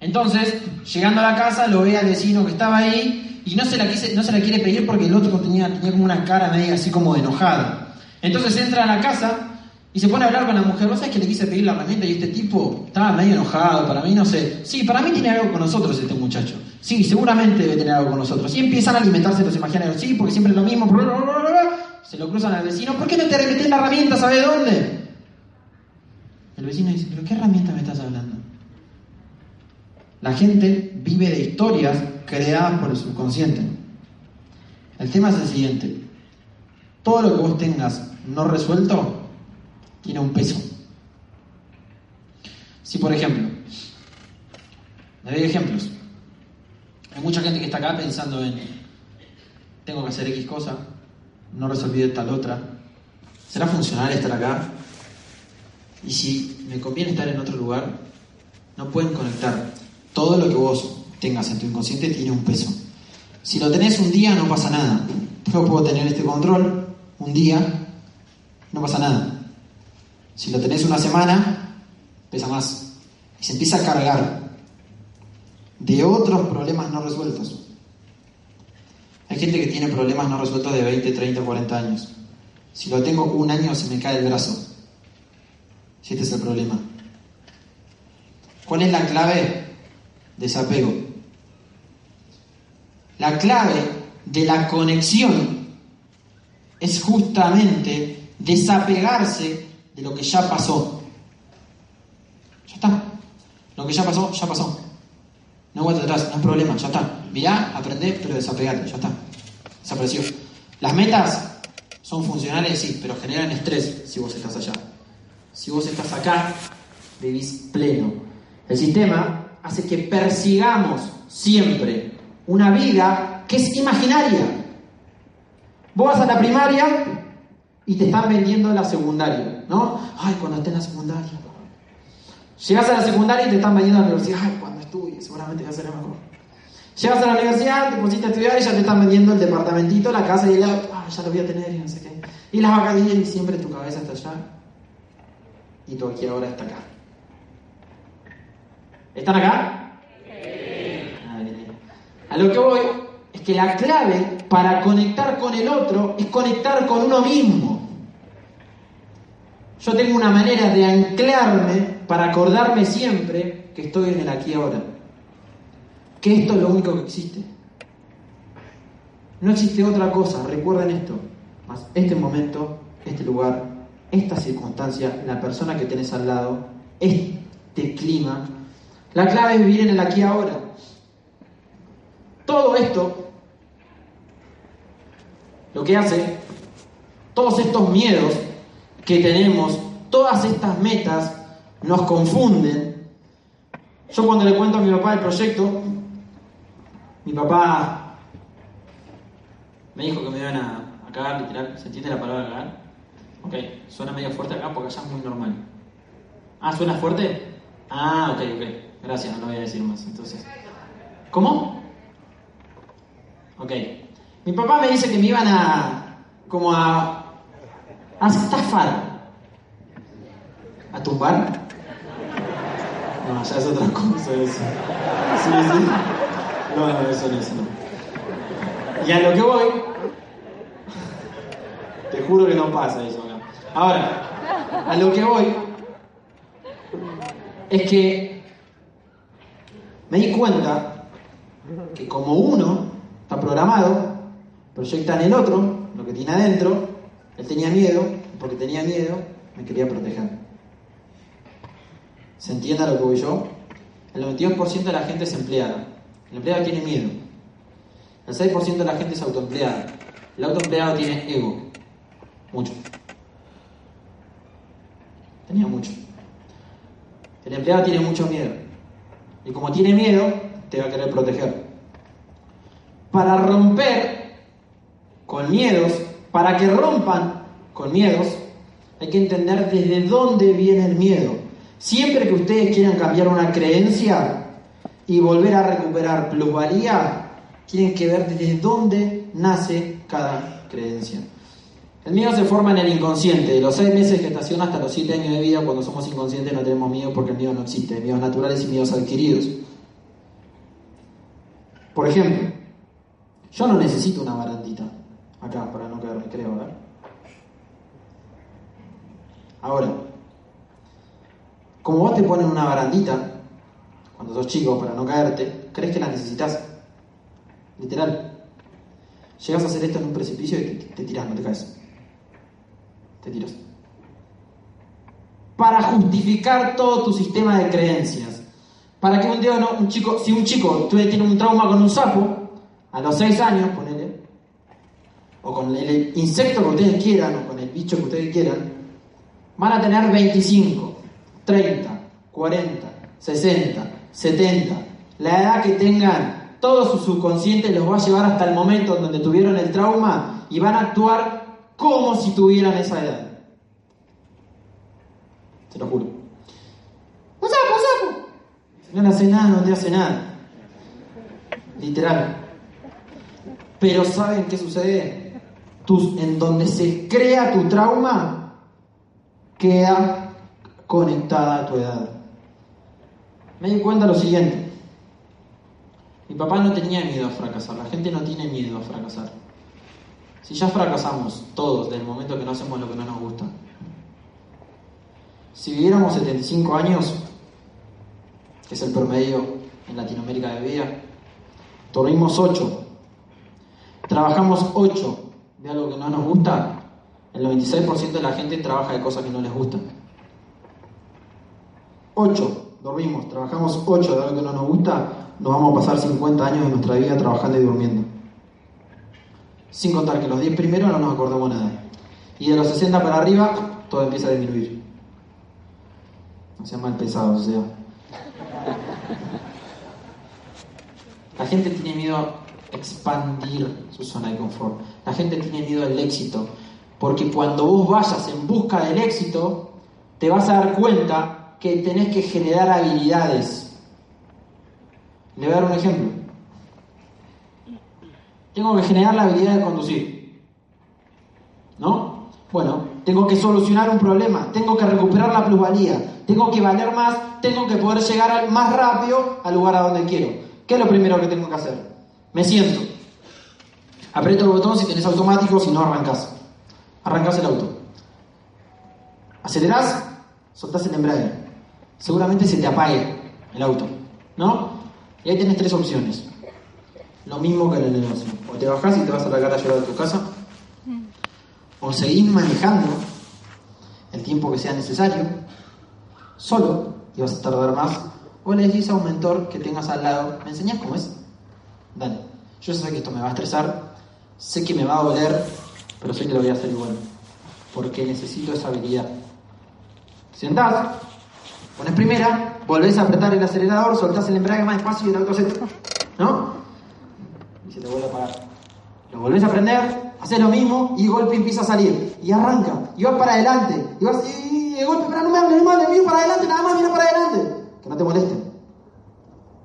Entonces, llegando a la casa, lo ve al vecino que estaba ahí y no se la, no se la quiere pedir porque el otro tenía, tenía como una cara media así como de enojado. Entonces entra a la casa y se pone a hablar con la mujer, ¿vos sabés que le quise pedir la herramienta y este tipo estaba medio enojado? Para mí no sé. Sí, para mí tiene algo con nosotros este muchacho. Sí, seguramente debe tener algo con nosotros. Y empiezan a alimentarse los imaginarios. Sí, porque siempre es lo mismo. Se lo cruzan al vecino. ¿Por qué no te remetés la herramienta? ¿Sabe dónde? El vecino dice, ¿pero qué herramienta me estás hablando? La gente vive de historias creadas por el subconsciente. El tema es el siguiente. Todo lo que vos tengas no resuelto tiene un peso. Si, por ejemplo, me doy ejemplos. Hay mucha gente que está acá pensando en, tengo que hacer X cosa, no resolví tal otra. ¿Será funcional estar acá? Y si me conviene estar en otro lugar, no pueden conectar. Todo lo que vos tengas en tu inconsciente tiene un peso. Si lo tenés un día, no pasa nada. Yo puedo tener este control un día, no pasa nada. Si lo tenés una semana, pesa más. Y se empieza a cargar de otros problemas no resueltos. Hay gente que tiene problemas no resueltos de 20, 30, 40 años. Si lo tengo un año, se me cae el brazo. Si este es el problema. ¿Cuál es la clave? Desapego. La clave de la conexión es justamente desapegarse lo que ya pasó. Ya está. Lo que ya pasó, ya pasó. No vuelta atrás, no hay problema, ya está. Mirá, aprendé, pero desapegate, ya está. Desapareció. Las metas son funcionales, sí, pero generan estrés si vos estás allá. Si vos estás acá, vivís pleno. El sistema hace que persigamos siempre una vida que es imaginaria. Vos vas a la primaria y te están vendiendo la secundaria, ¿no? Ay, cuando esté en la secundaria. Llegas a la secundaria y te están vendiendo la universidad. Ay, cuando estudie, seguramente va a ser mejor. Llegas a la universidad, te pusiste a estudiar y ya te están vendiendo el departamentito, la casa y el auto. Ay, ya lo voy a tener y no sé qué. Y las vacaciones y siempre tu cabeza está allá. Y tu aquí ahora está acá. ¿Están acá? A lo que voy es que la clave para conectar con el otro es conectar con uno mismo. Yo tengo una manera de anclarme para acordarme siempre que estoy en el aquí ahora. Que esto es lo único que existe. No existe otra cosa, recuerden esto. Más este momento, este lugar, esta circunstancia, la persona que tenés al lado, este clima. La clave es vivir en el aquí ahora. Todo esto, lo que hace, todos estos miedos que tenemos, todas estas metas, nos confunden. Yo cuando le cuento a mi papá el proyecto, mi papá me dijo que me iban a, a cagar, literal. ¿Se entiende la palabra cagar? Ok, suena medio fuerte acá porque allá es muy normal. Ah, ¿suena fuerte? Ah, ok, ok. Gracias, no lo voy a decir más. Entonces, ¿cómo? Ok. Mi papá me dice que me iban a, como a, a estafar. ¿A tumbar? No, ya es otra cosa eso. Sí, sí. No, no, eso no es. No. Y a lo que voy juro que no pasa eso acá. Ahora, a lo que voy es que me di cuenta que como uno está programado, proyecta en el otro lo que tiene adentro, él tenía miedo, porque tenía miedo, me quería proteger. ¿Se entiende lo que voy yo? El 92% de la gente es empleada. El empleado tiene miedo. El 6% de la gente es autoempleada. El autoempleado tiene ego. Mucho. Tenía mucho. El empleado tiene mucho miedo. Y como tiene miedo, te va a querer proteger. Para romper con miedos, para que rompan con miedos, hay que entender desde dónde viene el miedo. Siempre que ustedes quieran cambiar una creencia y volver a recuperar plusvalía, tienen que ver desde dónde nace cada creencia. El miedo se forma en el inconsciente, de los seis meses de gestación hasta los siete años de vida, cuando somos inconscientes no tenemos miedo porque el miedo no existe, miedos naturales y miedos adquiridos. Por ejemplo, yo no necesito una barandita acá para no quedarme, creo, ¿verdad? Ahora, como vos te ponen una barandita cuando sos chico para no caerte, crees que la necesitas. Literal. Llegas a hacer esto en un precipicio y te, te tiras, no te caes. Te tiras. Para justificar todo tu sistema de creencias. Para que un día no, un chico, si un chico tiene un trauma con un sapo, a los 6 años, o con el insecto que ustedes quieran, o con el bicho que ustedes quieran, van a tener 25, 30, 40, 60, 70. La edad que tengan, todo su subconsciente los va a llevar hasta el momento en donde tuvieron el trauma y van a actuar como si tuvieran esa edad. Se lo juro. ¡Un sapo, un sapo! No le hace nada, no te hace nada. Literal. Pero ¿saben qué sucede? Tus, en donde se crea tu trauma, queda conectada a tu edad. Me di cuenta lo siguiente. Mi papá no tenía miedo a fracasar. La gente no tiene miedo a fracasar. Si ya fracasamos todos desde el momento que no hacemos lo que no nos gusta. Si viviéramos 75 años, que es el promedio en Latinoamérica de vida, dormimos 8, trabajamos 8 de algo que no nos gusta, el 96% de la gente trabaja de cosas que no les gustan. 8 dormimos, trabajamos 8 de algo que no nos gusta, nos vamos a pasar 50 años de nuestra vida trabajando y durmiendo. Sin contar que los 10 primeros no nos acordamos nada. Y de los 60 para arriba, todo empieza a disminuir. No sea mal pesado, o sea. La gente tiene miedo expandir su zona de confort. La gente tiene miedo al éxito. Porque cuando vos vayas en busca del éxito, te vas a dar cuenta que tenés que generar habilidades. Le voy a dar un ejemplo. Tengo que generar la habilidad de conducir. ¿No? Bueno, tengo que solucionar un problema, tengo que recuperar la plusvalía, tengo que valer más, tengo que poder llegar más rápido al lugar a donde quiero. ¿Qué es lo primero que tengo que hacer? Me siento. Aprieto el botón si tenés automático, si no arrancas. Arrancas el auto. Acelerás, soltás el embrague. Seguramente se te apague el auto, ¿no? Y ahí tenés tres opciones. Lo mismo que en el negocio. O te bajás y te vas a la cara a llorar a tu casa. O seguís manejando el tiempo que sea necesario, solo, y vas a tardar más. O le decís a un mentor que tengas al lado, ¿me enseñás cómo es? Dale. Yo sé que esto me va a estresar, sé que me va a doler, pero sé que lo voy a hacer igual. Porque necesito esa habilidad. Sentás, pones primera, volvés a apretar el acelerador, soltás el embrague más despacio y el auto se... ¿No? Y se te vuelve a apagar. Lo volvés a prender, haces lo mismo y golpe empieza a salir. Y arranca. Y vas para adelante. Y vas y de golpe, pero no me hables, hables, miro para adelante, nada más, mira para adelante. Que no te molesten.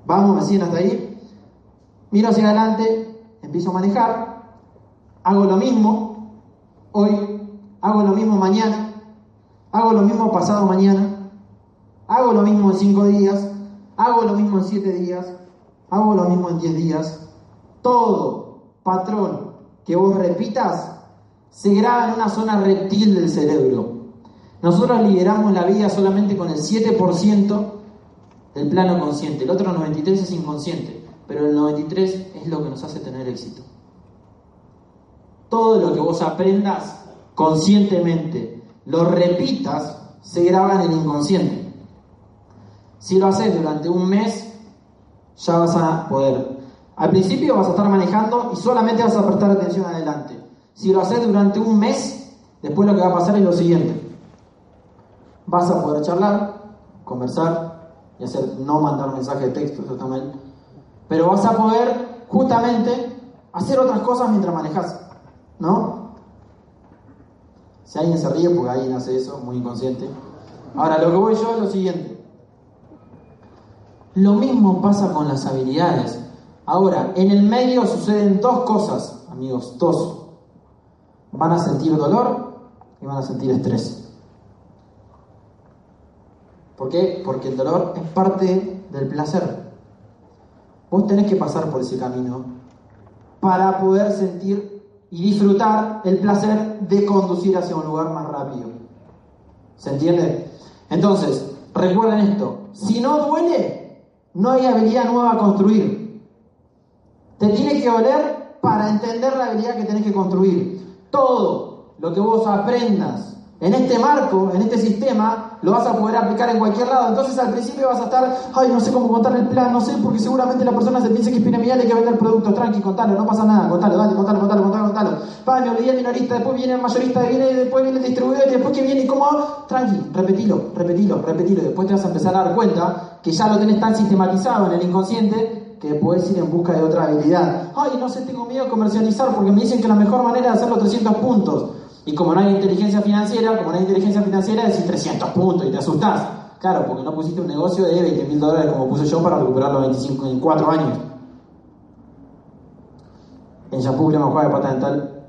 Vamos, siguen hasta ahí. Miro hacia adelante, empiezo a manejar, hago lo mismo hoy, hago lo mismo mañana, hago lo mismo pasado mañana, hago lo mismo en cinco días, hago lo mismo en siete días, hago lo mismo en diez días. Todo patrón que vos repitas se graba en una zona reptil del cerebro. Nosotros lideramos la vida solamente con el 7% del plano consciente, el otro 93% es inconsciente, pero el 93% es lo que nos hace tener éxito. Todo lo que vos aprendas conscientemente, lo repitas, se graba en el inconsciente. Si lo haces durante un mes, ya vas a poder. Al principio vas a estar manejando y solamente vas a prestar atención adelante. Si lo haces durante un mes, después lo que va a pasar es lo siguiente. Vas a poder charlar, conversar y hacer, no mandar mensaje de texto, eso. Pero vas a poder justamente hacer otras cosas mientras manejas, ¿no? Si alguien se ríe, porque alguien hace eso, muy inconsciente. Ahora, lo que voy yo es lo siguiente. Lo mismo pasa con las habilidades. Ahora, en el medio suceden dos cosas, amigos, dos. Van a sentir dolor y van a sentir estrés. ¿Por qué? Porque el dolor es parte del placer. Vos tenés que pasar por ese camino para poder sentir y disfrutar el placer de conducir hacia un lugar más rápido. ¿Se entiende? Entonces, recuerden esto, si no duele, no hay habilidad nueva a construir. Te tiene que oler para entender la habilidad que tenés que construir. Todo lo que vos aprendas en este marco, en este sistema, lo vas a poder aplicar en cualquier lado. Entonces al principio vas a estar, ay, no sé cómo contar el plan, no sé, porque seguramente la persona se piensa que es piramidal y que vender el producto. Tranqui, contalo, no pasa nada, contalo, dale, contalo, contalo, contalo, contalo. Va, me olvidé el minorista, después viene el mayorista, viene, después viene el distribuidor después que viene y cómo. Tranqui, repetilo, repetilo, repetilo. Después te vas a empezar a dar cuenta que ya lo tenés tan sistematizado en el inconsciente que puedes ir en busca de otra habilidad. Ay, no sé, tengo miedo de comercializar porque me dicen que la mejor manera de hacer los 300 puntos. Y como no hay inteligencia financiera, como no hay inteligencia financiera, decís 300 puntos y te asustás. Claro, porque no pusiste un negocio de 20 mil dólares como puse yo para recuperar los 25 en 4 años. En shampoo crema de pata dental.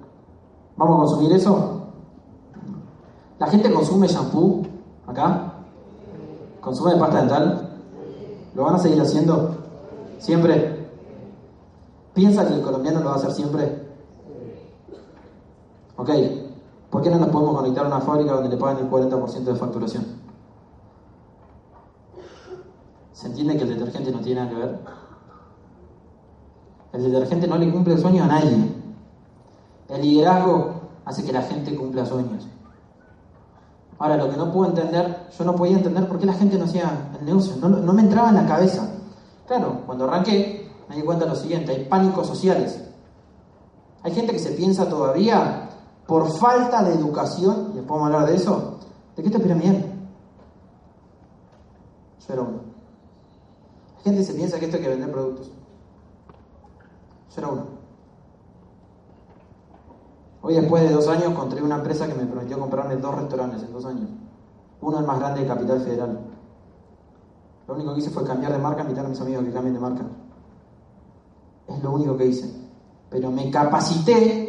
¿Vamos a consumir eso? ¿La gente consume shampoo acá? ¿Consume de pasta dental? ¿Lo van a seguir haciendo? ¿Siempre? ¿Piensa que el colombiano lo va a hacer siempre? Ok, ¿por qué no nos podemos conectar a una fábrica donde le paguen el 40% de facturación? ¿Se entiende que el detergente no tiene nada que ver? El detergente no le cumple el sueño a nadie. El liderazgo hace que la gente cumpla sueños. Ahora, lo que no puedo entender, yo no podía entender por qué la gente no hacía el negocio, no, no me entraba en la cabeza. Claro, cuando arranqué me di cuenta de lo siguiente, hay pánicos sociales. Hay gente que se piensa todavía por falta de educación, y a hablar de eso, ¿de qué te piramidal? Yo era uno. La gente se piensa que esto hay que vender productos. Yo era uno. Hoy, después de dos años, encontré una empresa que me prometió comprarme dos restaurantes en dos años. Uno el más grande de Capital Federal. Lo único que hice fue cambiar de marca, invitar a mis amigos que cambien de marca. Es lo único que hice. Pero me capacité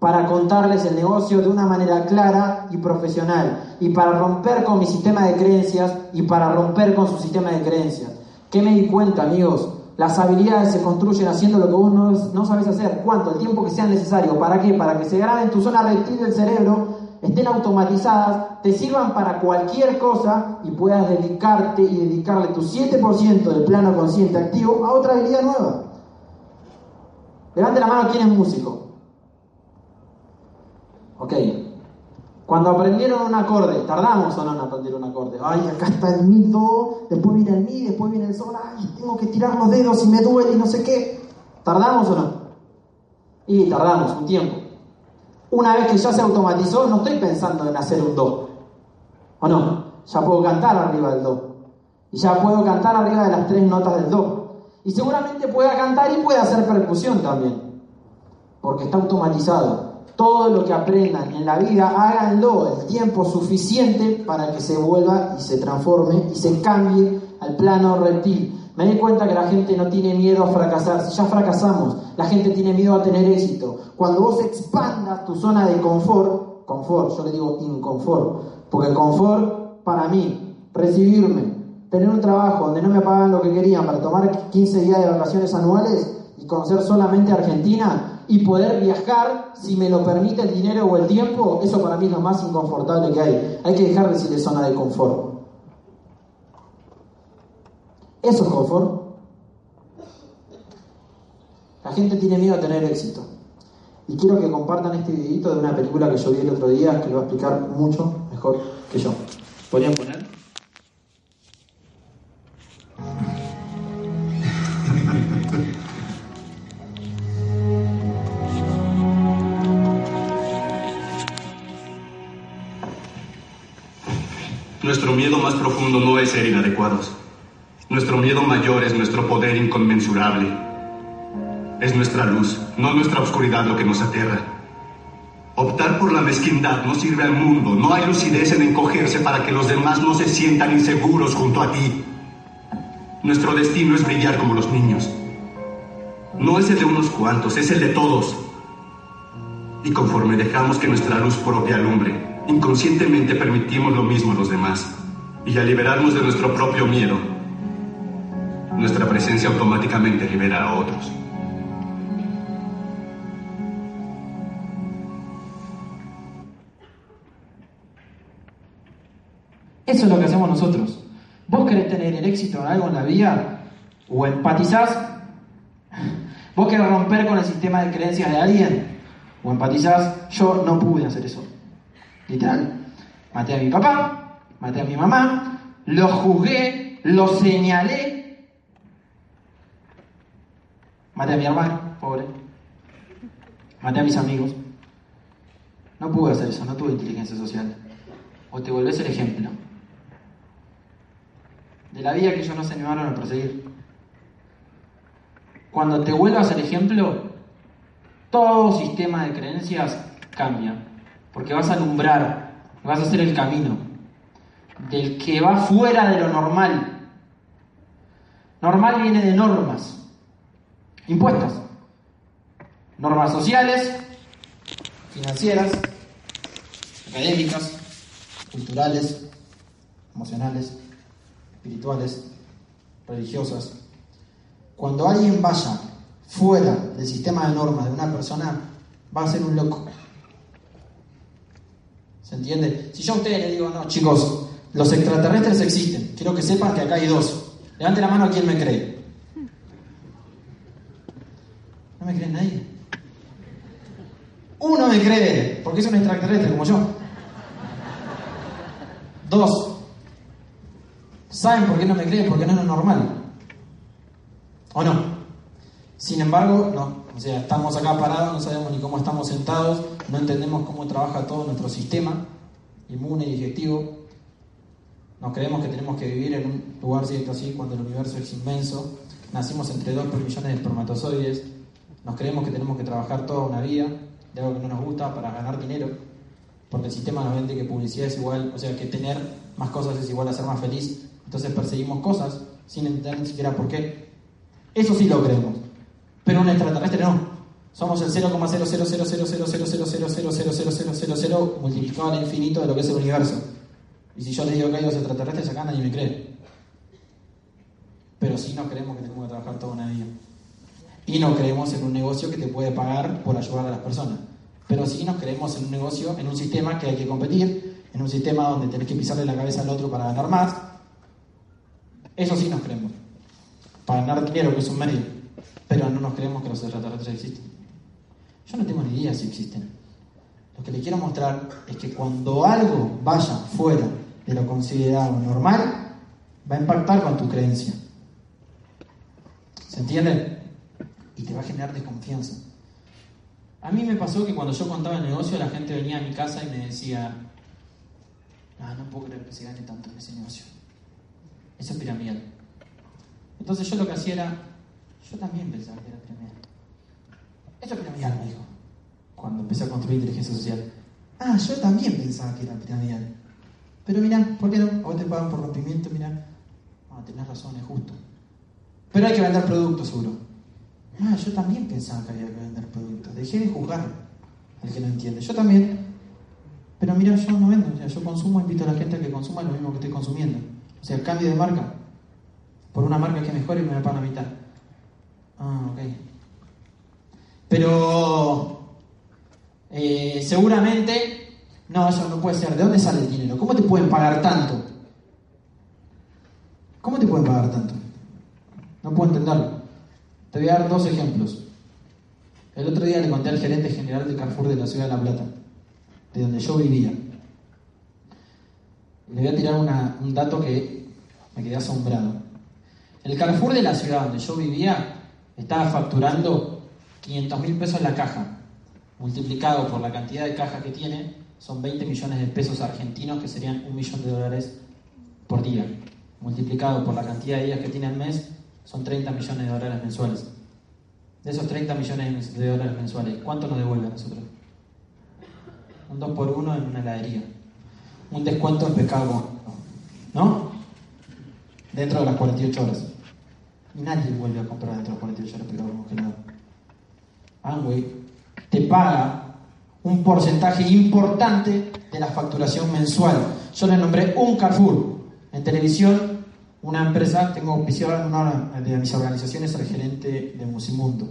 para contarles el negocio de una manera clara y profesional. Y para romper con mi sistema de creencias y para romper con su sistema de creencias. ¿Qué me di cuenta, amigos? Las habilidades se construyen haciendo lo que vos no, no sabes hacer. ¿Cuánto? El tiempo que sea necesario. ¿Para qué? Para que se graben en tu zona reptil del cerebro, estén automatizadas, te sirvan para cualquier cosa y puedas dedicarte y dedicarle tu 7% del plano consciente activo a otra habilidad nueva. Levante la mano quién es músico. Ok. Cuando aprendieron un acorde, ¿tardamos o no en aprender un acorde? Ay, acá está el mi, do, después viene el mi, después viene el sol, ay, tengo que tirar los dedos y me duele y no sé qué. ¿Tardamos o no? Y tardamos un tiempo. Una vez que ya se automatizó, no estoy pensando en hacer un do. ¿O no? Ya puedo cantar arriba del do. Y ya puedo cantar arriba de las tres notas del do. Y seguramente pueda cantar y pueda hacer percusión también. Porque está automatizado todo lo que aprendan en la vida, háganlo el tiempo suficiente para que se vuelva y se transforme y se cambie al plano reptil. Me di cuenta que la gente no tiene miedo a fracasar. Si ya fracasamos, la gente tiene miedo a tener éxito. Cuando vos expandas tu zona de confort, confort, yo le digo inconfort, porque confort para mí, recibirme, tener un trabajo donde no me pagan lo que querían para tomar 15 días de vacaciones anuales y conocer solamente Argentina, y poder viajar si me lo permite el dinero o el tiempo, eso para mí es lo más inconfortable que hay. Hay que dejar de decirle zona de confort. Eso es confort. La gente tiene miedo a tener éxito. Y quiero que compartan este videito de una película que yo vi el otro día que lo va a explicar mucho mejor que yo. ¿Podrían poner? Nuestro miedo más profundo no es ser inadecuados. Nuestro miedo mayor es nuestro poder inconmensurable. Es nuestra luz, no nuestra oscuridad lo que nos aterra. Optar por la mezquindad no sirve al mundo. No hay lucidez en encogerse para que los demás no se sientan inseguros junto a ti. Nuestro destino es brillar como los niños. No es el de unos cuantos, es el de todos. Y conforme dejamos que nuestra luz propia alumbre, inconscientemente permitimos lo mismo a los demás. Y al liberarnos de nuestro propio miedo, nuestra presencia automáticamente libera a otros. Eso es lo que hacemos nosotros. Vos querés tener el éxito en algo en la vida o empatizás. Vos querés romper con el sistema de creencias de alguien o empatizás. Yo no pude hacer eso. Literal. Maté a mi papá, maté a mi mamá, lo juzgué, lo señalé. Maté a mi hermano, pobre. Maté a mis amigos. No pude hacer eso, no tuve inteligencia social. O te volvés el ejemplo de la vida que ellos no se animaron a perseguir. Cuando te vuelvas el ejemplo, todo sistema de creencias cambia, porque vas a alumbrar, vas a hacer el camino del que va fuera de lo normal. Normal viene de normas, impuestas, normas sociales, financieras, académicas, culturales, emocionales espirituales, religiosas, cuando alguien vaya fuera del sistema de normas de una persona, va a ser un loco. ¿Se entiende? Si yo a ustedes les digo, no, chicos, los extraterrestres existen, quiero que sepan que acá hay dos. Levante la mano a quien me cree. ¿No me cree nadie? Uno me cree, porque es un extraterrestre como yo. Dos, ¿Saben por qué no me creen? Porque no es lo normal. ¿O no? Sin embargo, no. O sea, estamos acá parados, no sabemos ni cómo estamos sentados, no entendemos cómo trabaja todo nuestro sistema inmune y digestivo. Nos creemos que tenemos que vivir en un lugar cierto así cuando el universo es inmenso. Nacimos entre 2 millones de espermatozoides. Nos creemos que tenemos que trabajar toda una vida de algo que no nos gusta para ganar dinero. Porque el sistema nos vende que publicidad es igual, o sea, que tener más cosas es igual a ser más feliz. Entonces perseguimos cosas sin entender ni siquiera por qué. Eso sí lo creemos. Pero un extraterrestre no. Somos el 0,000000000000000 multiplicado al infinito de lo que es el universo. Y si yo les digo que hay dos extraterrestres acá, nadie me cree. Pero sí no creemos que tenemos que trabajar toda una vida. Y no creemos en un negocio que te puede pagar por ayudar a las personas. Pero sí nos creemos en un negocio, en un sistema que hay que competir, en un sistema donde tenés que pisarle la cabeza al otro para ganar más, eso sí nos creemos. Para ganar dinero, que es un medio. Pero no nos creemos que los extraterrestres existen. Yo no tengo ni idea si existen. Lo que le quiero mostrar es que cuando algo vaya fuera de lo considerado normal, va a impactar con tu creencia. ¿Se entiende? Y te va a generar desconfianza. A mí me pasó que cuando yo contaba el negocio, la gente venía a mi casa y me decía, ah, no puedo creer que se gane tanto en ese negocio. Eso es piramidal. Entonces yo lo que hacía era, yo también pensaba que era piramidal. Eso es piramidal, me dijo, cuando empecé a construir inteligencia social. Ah, yo también pensaba que era piramidal. Pero mira, ¿por qué no? A vos te pagan por rompimiento, mira. Ah, tenés razón, es justo. Pero hay que vender productos, seguro. Ah, yo también pensaba que había que vender productos. Dejé de juzgar al que no entiende. Yo también. Pero mira, yo no vendo. O yo consumo, invito a la gente a que consuma lo mismo que estoy consumiendo. O sea, cambio de marca por una marca que mejore y me la pagan a mitad. Ah, ok. Pero eh, seguramente, no, eso no puede ser. ¿De dónde sale el dinero? ¿Cómo te pueden pagar tanto? ¿Cómo te pueden pagar tanto? No puedo entenderlo. Te voy a dar dos ejemplos. El otro día le conté al gerente general de Carrefour de la ciudad de La Plata, de donde yo vivía. Le voy a tirar un dato que me quedé asombrado. El Carrefour de la ciudad donde yo vivía estaba facturando 500 mil pesos la caja, multiplicado por la cantidad de caja que tiene, son 20 millones de pesos argentinos, que serían un millón de dólares por día. Multiplicado por la cantidad de días que tiene al mes, son 30 millones de dólares mensuales. De esos 30 millones de dólares mensuales, ¿cuánto nos devuelve a nosotros? Un 2 por 1 en una heladería. Un descuento en pescado ¿No? Dentro de las 48 horas. Nadie vuelve a comprar dentro de las 48 horas pescado congelado. Amway te paga un porcentaje importante de la facturación mensual. Yo le nombré un Carrefour. En televisión, una empresa, tengo una de mis organizaciones al gerente de Musimundo.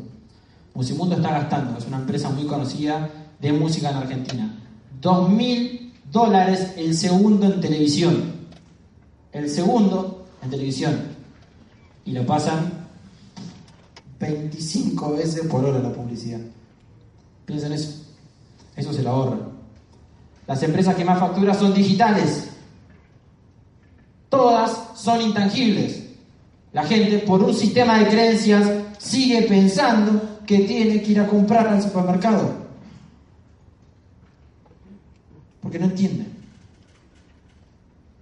Musimundo está gastando, es una empresa muy conocida de música en Argentina. Dos mil dólares el segundo en televisión. El segundo en televisión. Y lo pasan 25 veces por hora la publicidad. Piensen eso. Eso se lo ahorra. Las empresas que más facturan son digitales. Todas son intangibles. La gente, por un sistema de creencias, sigue pensando que tiene que ir a comprar al supermercado. Porque no entiende.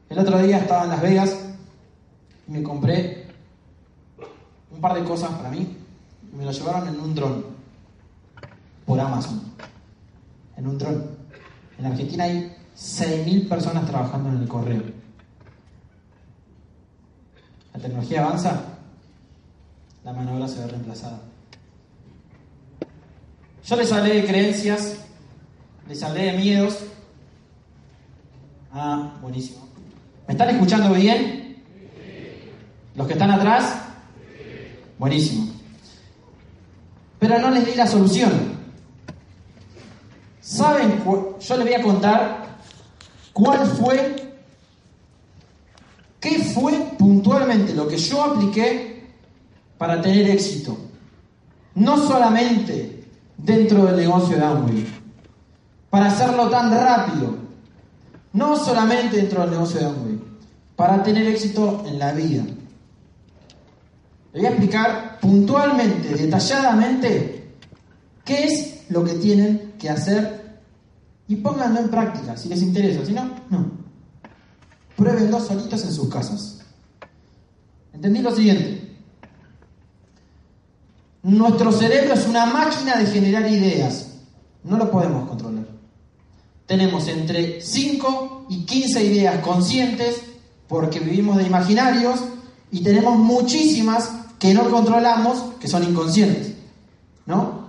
El otro día estaba en Las Vegas y me compré un par de cosas para mí me lo llevaron en un dron por Amazon. En un dron. En Argentina hay 6.000 personas trabajando en el correo. La tecnología avanza, la mano se ve reemplazada. Yo les hablé de creencias, les hablé de miedos. Ah, buenísimo. ¿Me están escuchando bien? ¿Los que están atrás? Buenísimo pero no les di la solución. ¿Saben? Yo les voy a contar cuál fue, qué fue puntualmente lo que yo apliqué para tener éxito. No solamente dentro del negocio de Amway, para hacerlo tan rápido. No solamente dentro del negocio de Amway, para tener éxito en la vida. Le voy a explicar puntualmente, detalladamente, qué es lo que tienen que hacer y pónganlo en práctica si les interesa. Si no, no. Pruébenlo solitos en sus casas. ¿Entendí lo siguiente? Nuestro cerebro es una máquina de generar ideas. No lo podemos controlar. Tenemos entre 5 y 15 ideas conscientes porque vivimos de imaginarios y tenemos muchísimas que no controlamos, que son inconscientes. ¿No?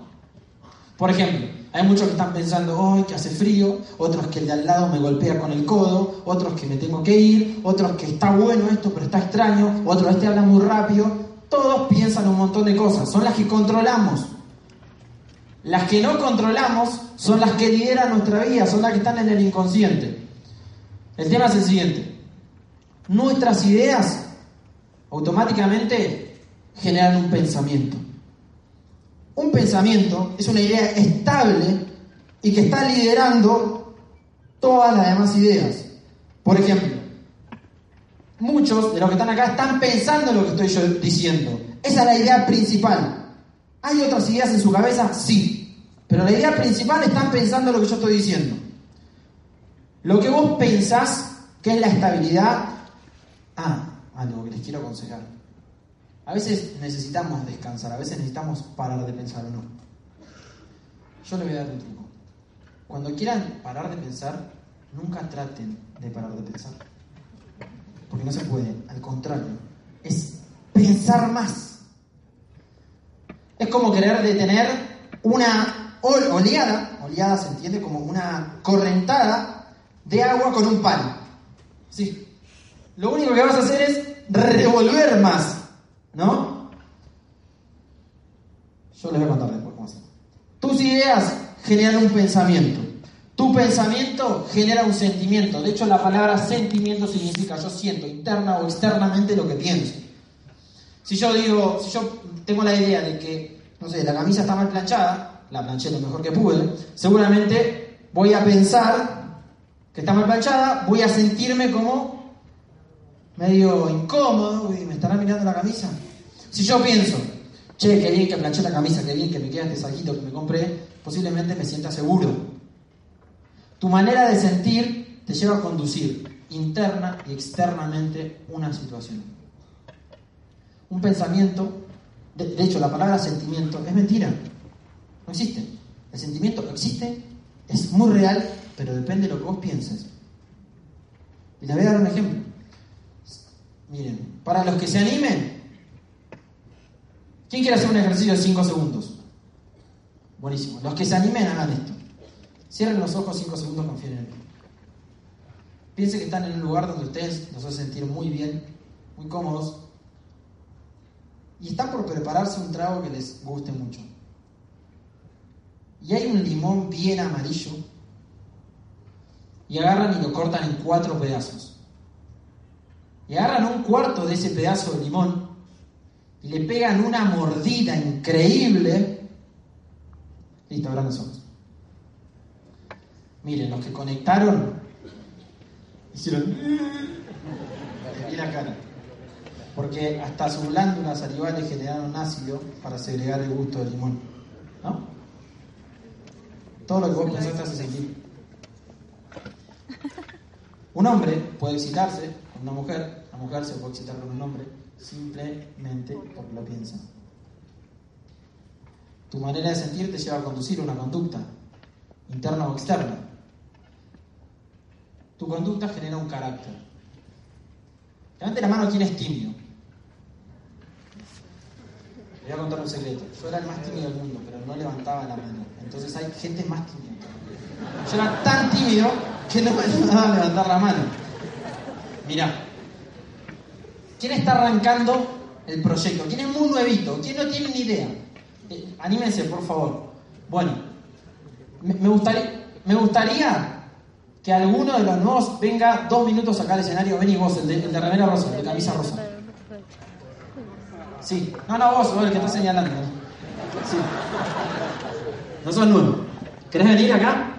Por ejemplo, hay muchos que están pensando, hoy que hace frío, otros que el de al lado me golpea con el codo, otros que me tengo que ir, otros que está bueno esto, pero está extraño, otros este habla muy rápido. Todos piensan un montón de cosas, son las que controlamos. Las que no controlamos son las que lideran nuestra vida, son las que están en el inconsciente. El tema es el siguiente. Nuestras ideas automáticamente generan un pensamiento. Un pensamiento es una idea estable y que está liderando todas las demás ideas. Por ejemplo, muchos de los que están acá están pensando en lo que estoy yo diciendo. Esa es la idea principal. ¿Hay otras ideas en su cabeza? Sí. Pero la idea principal están pensando en lo que yo estoy diciendo. Lo que vos pensás que es la estabilidad. Ah, algo que les quiero aconsejar a veces necesitamos descansar, a veces necesitamos parar de pensar o no. Yo le voy a dar un truco. Cuando quieran parar de pensar, nunca traten de parar de pensar. Porque no se puede, al contrario, es pensar más. Es como querer detener una oleada, oleada se entiende como una correntada de agua con un palo. Sí. Lo único que vas a hacer es revolver más ¿No? Yo les voy a contar después cómo hacer. generan un pensamiento. Tu pensamiento genera un sentimiento. De hecho, la palabra sentimiento significa yo siento interna o externamente lo que pienso. Si yo digo, si yo tengo la idea de que, no sé, la camisa está mal planchada, la planché lo mejor que pude, seguramente voy a pensar que está mal planchada, voy a sentirme como medio incómodo, y me estará mirando la camisa. Si yo pienso, che, qué bien que planché la camisa, qué bien que me queda este saquito que me compré, posiblemente me sienta seguro. Tu manera de sentir te lleva a conducir interna y externamente una situación. Un pensamiento, de, de hecho la palabra sentimiento es mentira, no existe. El sentimiento existe, es muy real, pero depende de lo que vos pienses. Y les voy a dar un ejemplo. Miren, para los que se animen, ¿quién quiere hacer un ejercicio de 5 segundos? Buenísimo. Los que se animen hagan esto. Cierren los ojos 5 segundos, confíen en mí. Piensen que están en un lugar donde ustedes los hacen sentir muy bien, muy cómodos. Y están por prepararse un trago que les guste mucho. Y hay un limón bien amarillo. Y agarran y lo cortan en cuatro pedazos. Y agarran un cuarto de ese pedazo de limón y le pegan una mordida increíble. Listo, abran los ojos. Miren, los que conectaron hicieron. Y la cara. Porque hasta sus glándulas salivales generaron ácido para segregar el gusto del limón. ¿No? Todo lo que vos pensaste hace sentir. Un hombre puede excitarse una mujer, la mujer se puede excitar con un hombre simplemente porque lo piensa. Tu manera de sentir te lleva a conducir una conducta, interna o externa. Tu conducta genera un carácter. Levante la mano quien es tímido. Le voy a contar un secreto. Yo era el más tímido del mundo, pero no levantaba la mano. Entonces hay gente más tímida. Yo era tan tímido que no me ayudaba a levantar la mano. Mirá. ¿Quién está arrancando el proyecto? ¿Quién es muy nuevito? ¿Quién no tiene ni idea? Eh, anímense, por favor. Bueno, me, gustaría, que alguno de los nuevos venga dos minutos acá al escenario. Vení vos, el de, el rosa, el de camisa rosa. Sí, no, no, vos, vos el que está señalando. Sí. No sos nuevo. ¿Querés venir acá?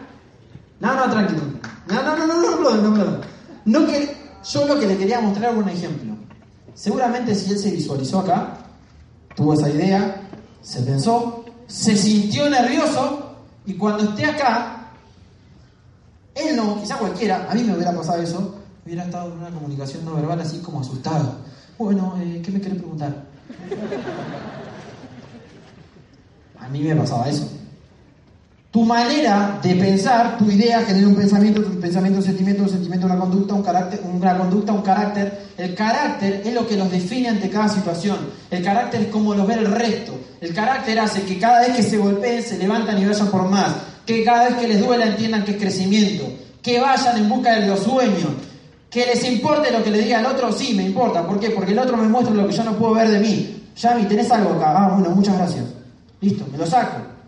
No, no, tranquilo. No, no, no, no, no, no, no, no. no que, yo lo que le quería mostrar un ejemplo. Seguramente si él se visualizó acá, tuvo esa idea, se pensó, se sintió nervioso y cuando esté acá, él no, quizá cualquiera, a mí me hubiera pasado eso, hubiera estado en una comunicación no verbal así como asustado. Bueno, eh, ¿qué me querés preguntar? A mí me pasaba eso. Tu manera de pensar, tu idea genera un pensamiento, tu pensamiento un sentimiento, un sentimiento una conducta, un carácter, una conducta, un carácter. El carácter es lo que los define ante cada situación. El carácter es como lo ve el resto. El carácter hace que cada vez que se golpeen se levantan y vayan por más. Que cada vez que les duela entiendan que es crecimiento. Que vayan en busca de los sueños. Que les importe lo que le diga al otro, sí, me importa. ¿Por qué? Porque el otro me muestra lo que yo no puedo ver de mí. Yami, ¿tenés algo acá? Ah, bueno, muchas gracias. Listo, me lo saco.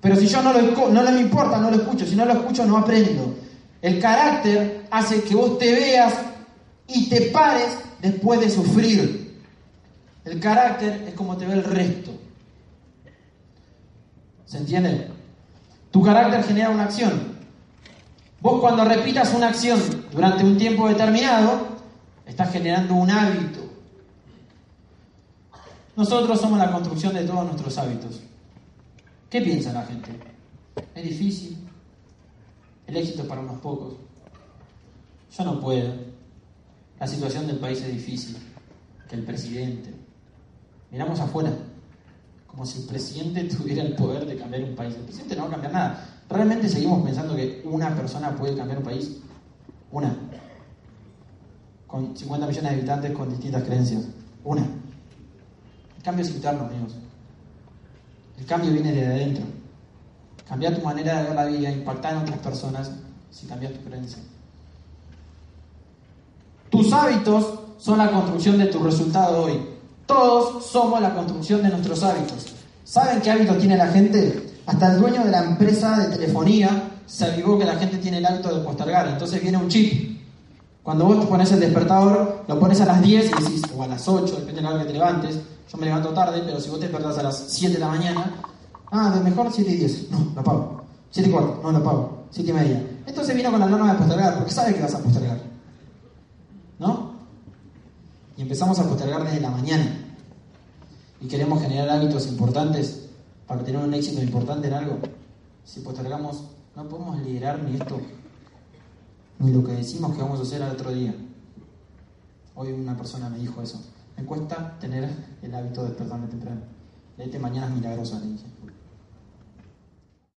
Pero si yo no, lo, no me importa, no lo escucho. Si no lo escucho, no aprendo. El carácter hace que vos te veas y te pares después de sufrir. El carácter es como te ve el resto. ¿Se entiende? Tu carácter genera una acción. Vos cuando repitas una acción durante un tiempo determinado, estás generando un hábito. Nosotros somos la construcción de todos nuestros hábitos. ¿Qué piensa la gente? Es difícil. El éxito para unos pocos. Yo no puedo. La situación del país es difícil. Que el presidente. Miramos afuera. Como si el presidente tuviera el poder de cambiar un país. El presidente no va a cambiar nada. ¿Realmente seguimos pensando que una persona puede cambiar un país? Una. Con 50 millones de habitantes con distintas creencias. Una. El cambio es interno, amigos. El cambio viene de adentro. Cambiar tu manera de ver la vida, impactar en otras personas si cambias tu creencia. Tus hábitos son la construcción de tu resultado hoy. Todos somos la construcción de nuestros hábitos. ¿Saben qué hábitos tiene la gente? Hasta el dueño de la empresa de telefonía se avivó que la gente tiene el hábito de postergar. Entonces viene un chip. Cuando vos pones el despertador, lo pones a las 10 y decís, o a las 8, depende de la hora que te levantes. Yo me levanto tarde, pero si vos te despertás a las 7 de la mañana, ah, de mejor 7 y 10. No, lo apago. 7 y cuarto, no, lo apago. 7 y media. Entonces vino con la norma de postergar, porque sabe que vas a postergar. ¿No? Y empezamos a postergar desde la mañana. Y queremos generar hábitos importantes para tener un éxito importante en algo. Si postergamos, no podemos liderar ni esto, ni lo que decimos que vamos a hacer al otro día. Hoy una persona me dijo eso. Me cuesta tener el hábito de despertarme temprano. Leete mañanas milagrosas, le dije.